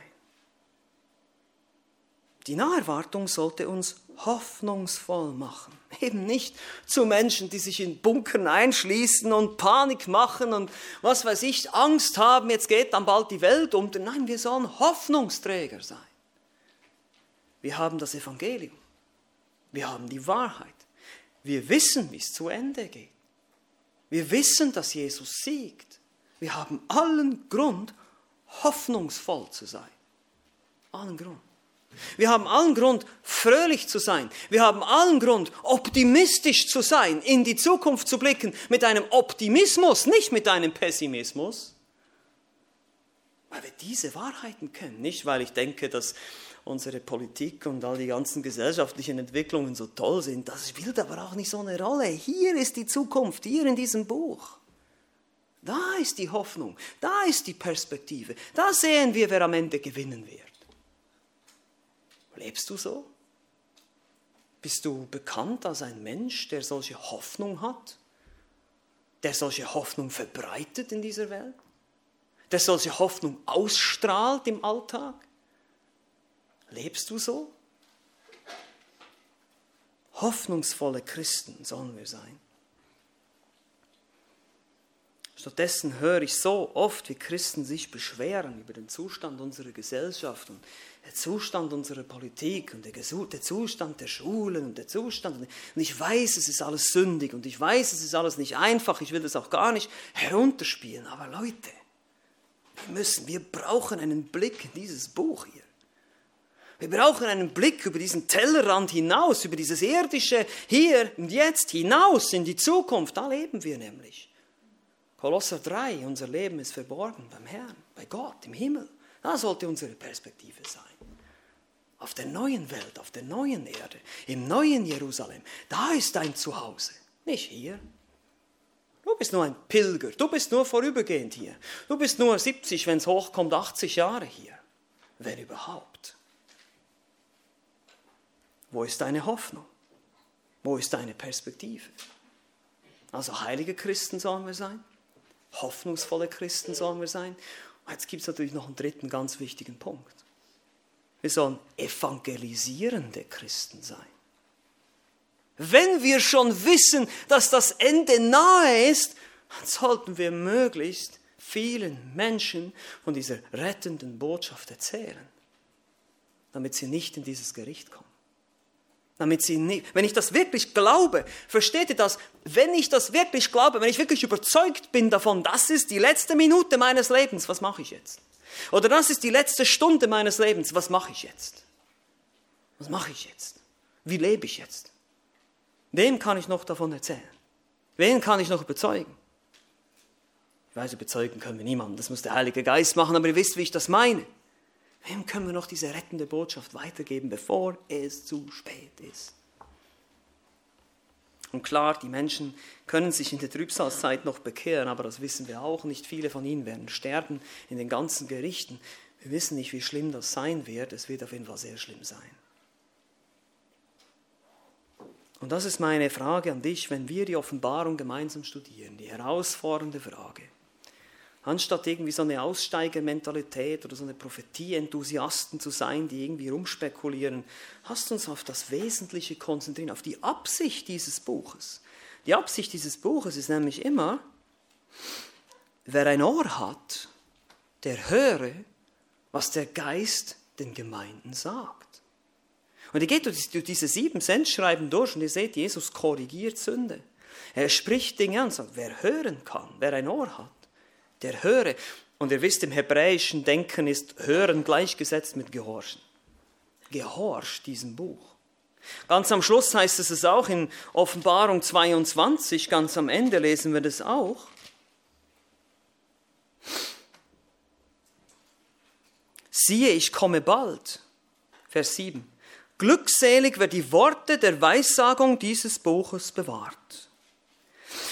Die Naherwartung sollte uns hoffnungsvoll machen. Eben nicht zu Menschen, die sich in Bunkern einschließen und Panik machen und was weiß ich, Angst haben, jetzt geht dann bald die Welt unter. Nein, wir sollen Hoffnungsträger sein. Wir haben das Evangelium. Wir haben die Wahrheit. Wir wissen, wie es zu Ende geht. Wir wissen, dass Jesus siegt. Wir haben allen Grund, hoffnungsvoll zu sein. Allen Grund. Wir haben allen Grund, fröhlich zu sein. Wir haben allen Grund, optimistisch zu sein, in die Zukunft zu blicken, mit einem Optimismus, nicht mit einem Pessimismus. Weil wir diese Wahrheiten kennen, nicht weil ich denke, dass unsere Politik und all die ganzen gesellschaftlichen Entwicklungen so toll sind. Das spielt aber auch nicht so eine Rolle. Hier ist die Zukunft, hier in diesem Buch. Da ist die Hoffnung, da ist die Perspektive. Da sehen wir, wer am Ende gewinnen wird. Lebst du so? Bist du bekannt als ein Mensch, der solche Hoffnung hat? Der solche Hoffnung verbreitet in dieser Welt? Der solche Hoffnung ausstrahlt im Alltag? Lebst du so? Hoffnungsvolle Christen sollen wir sein. Stattdessen höre ich so oft, wie Christen sich beschweren über den Zustand unserer Gesellschaft und den Zustand unserer Politik und der Zustand der Schulen und der Zustand. Und ich weiß, es ist alles sündig und ich weiß, es ist alles nicht einfach. Ich will das auch gar nicht herunterspielen. Aber Leute, wir müssen, wir brauchen einen Blick in dieses Buch hier. Wir brauchen einen Blick über diesen Tellerrand hinaus, über dieses irdische hier und jetzt hinaus in die Zukunft. Da leben wir nämlich. Kolosser 3, unser Leben ist verborgen beim Herrn, bei Gott im Himmel. Da sollte unsere Perspektive sein. Auf der neuen Welt, auf der neuen Erde, im neuen Jerusalem. Da ist dein Zuhause, nicht hier. Du bist nur ein Pilger, du bist nur vorübergehend hier. Du bist nur 70, wenn es hochkommt, 80 Jahre hier, wenn überhaupt. Wo ist deine Hoffnung? Wo ist deine Perspektive? Also heilige Christen sollen wir sein, hoffnungsvolle Christen sollen wir sein. Jetzt gibt es natürlich noch einen dritten ganz wichtigen Punkt. Wir sollen evangelisierende Christen sein. Wenn wir schon wissen, dass das Ende nahe ist, dann sollten wir möglichst vielen Menschen von dieser rettenden Botschaft erzählen, damit sie nicht in dieses Gericht kommen damit sie nicht, wenn ich das wirklich glaube, versteht ihr das? Wenn ich das wirklich glaube, wenn ich wirklich überzeugt bin davon, das ist die letzte Minute meines Lebens, was mache ich jetzt? Oder das ist die letzte Stunde meines Lebens, was mache ich jetzt? Was mache ich jetzt? Wie lebe ich jetzt? Wem kann ich noch davon erzählen? Wen kann ich noch überzeugen? Ich weiß, überzeugen können wir niemanden, das muss der Heilige Geist machen, aber ihr wisst, wie ich das meine. Wem können wir noch diese rettende Botschaft weitergeben, bevor es zu spät ist? Und klar, die Menschen können sich in der Trübsalzeit noch bekehren, aber das wissen wir auch. Nicht viele von ihnen werden sterben in den ganzen Gerichten. Wir wissen nicht, wie schlimm das sein wird. Es wird auf jeden Fall sehr schlimm sein. Und das ist meine Frage an dich, wenn wir die Offenbarung gemeinsam studieren, die herausfordernde Frage. Anstatt irgendwie so eine Aussteigermentalität oder so eine Prophetie-Enthusiasten zu sein, die irgendwie rumspekulieren, hast uns auf das Wesentliche konzentrieren, auf die Absicht dieses Buches. Die Absicht dieses Buches ist nämlich immer, wer ein Ohr hat, der höre, was der Geist den Gemeinden sagt. Und ihr geht durch diese sieben Sendschreiben durch und ihr seht, Jesus korrigiert Sünde. Er spricht Dinge an und sagt, wer hören kann, wer ein Ohr hat, der höre. Und ihr wisst, im hebräischen Denken ist Hören gleichgesetzt mit Gehorchen. Gehorch diesem Buch. Ganz am Schluss heißt es es auch in Offenbarung 22, ganz am Ende lesen wir das auch. Siehe, ich komme bald. Vers 7. Glückselig, wer die Worte der Weissagung dieses Buches bewahrt.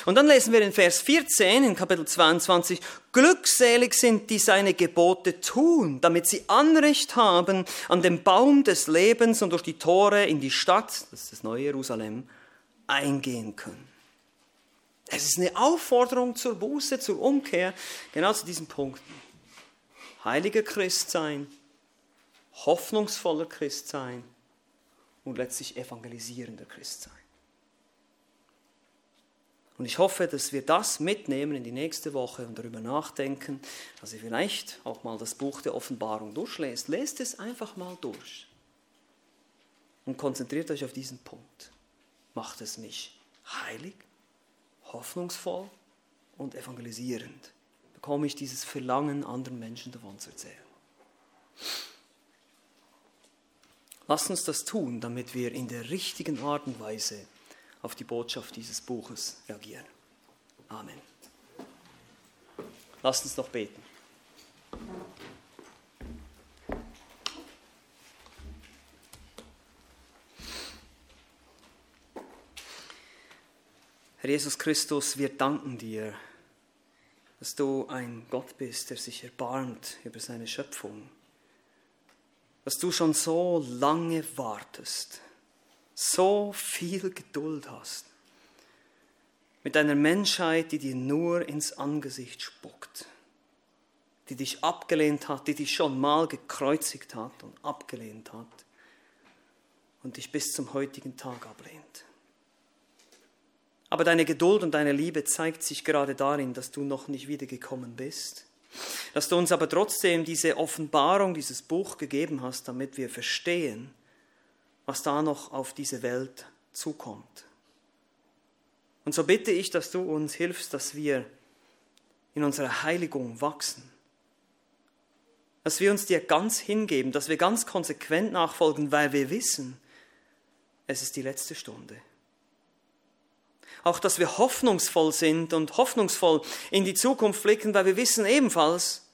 Und dann lesen wir in Vers 14 in Kapitel 22, Glückselig sind, die seine Gebote tun, damit sie Anrecht haben an dem Baum des Lebens und durch die Tore in die Stadt, das ist das neue Jerusalem, eingehen können. Es ist eine Aufforderung zur Buße, zur Umkehr, genau zu diesen Punkten. Heiliger Christ sein, hoffnungsvoller Christ sein und letztlich evangelisierender Christ sein. Und ich hoffe, dass wir das mitnehmen in die nächste Woche und darüber nachdenken, dass ihr vielleicht auch mal das Buch der Offenbarung durchlest. Lest es einfach mal durch und konzentriert euch auf diesen Punkt. Macht es mich heilig, hoffnungsvoll und evangelisierend? Bekomme ich dieses Verlangen, anderen Menschen davon zu erzählen? Lasst uns das tun, damit wir in der richtigen Art und Weise auf die Botschaft dieses Buches reagieren. Amen. Lasst uns noch beten. Herr Jesus Christus, wir danken dir, dass du ein Gott bist, der sich erbarmt über seine Schöpfung, dass du schon so lange wartest so viel Geduld hast mit einer Menschheit, die dir nur ins Angesicht spuckt, die dich abgelehnt hat, die dich schon mal gekreuzigt hat und abgelehnt hat und dich bis zum heutigen Tag ablehnt. Aber deine Geduld und deine Liebe zeigt sich gerade darin, dass du noch nicht wiedergekommen bist, dass du uns aber trotzdem diese Offenbarung, dieses Buch gegeben hast, damit wir verstehen, was da noch auf diese Welt zukommt. Und so bitte ich, dass du uns hilfst, dass wir in unserer Heiligung wachsen, dass wir uns dir ganz hingeben, dass wir ganz konsequent nachfolgen, weil wir wissen, es ist die letzte Stunde. Auch, dass wir hoffnungsvoll sind und hoffnungsvoll in die Zukunft blicken, weil wir wissen ebenfalls,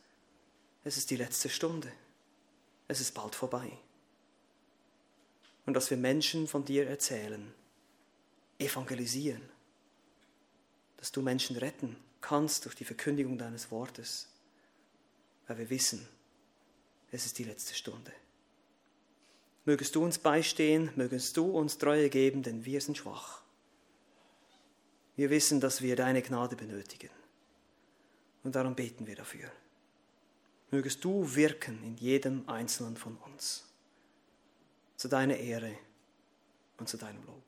es ist die letzte Stunde. Es ist bald vorbei und dass wir Menschen von dir erzählen, evangelisieren, dass du Menschen retten kannst durch die Verkündigung deines Wortes, weil wir wissen, es ist die letzte Stunde. Mögest du uns beistehen, mögest du uns Treue geben, denn wir sind schwach. Wir wissen, dass wir deine Gnade benötigen. Und darum beten wir dafür. Mögest du wirken in jedem Einzelnen von uns zu deiner Ehre und zu deinem Lob.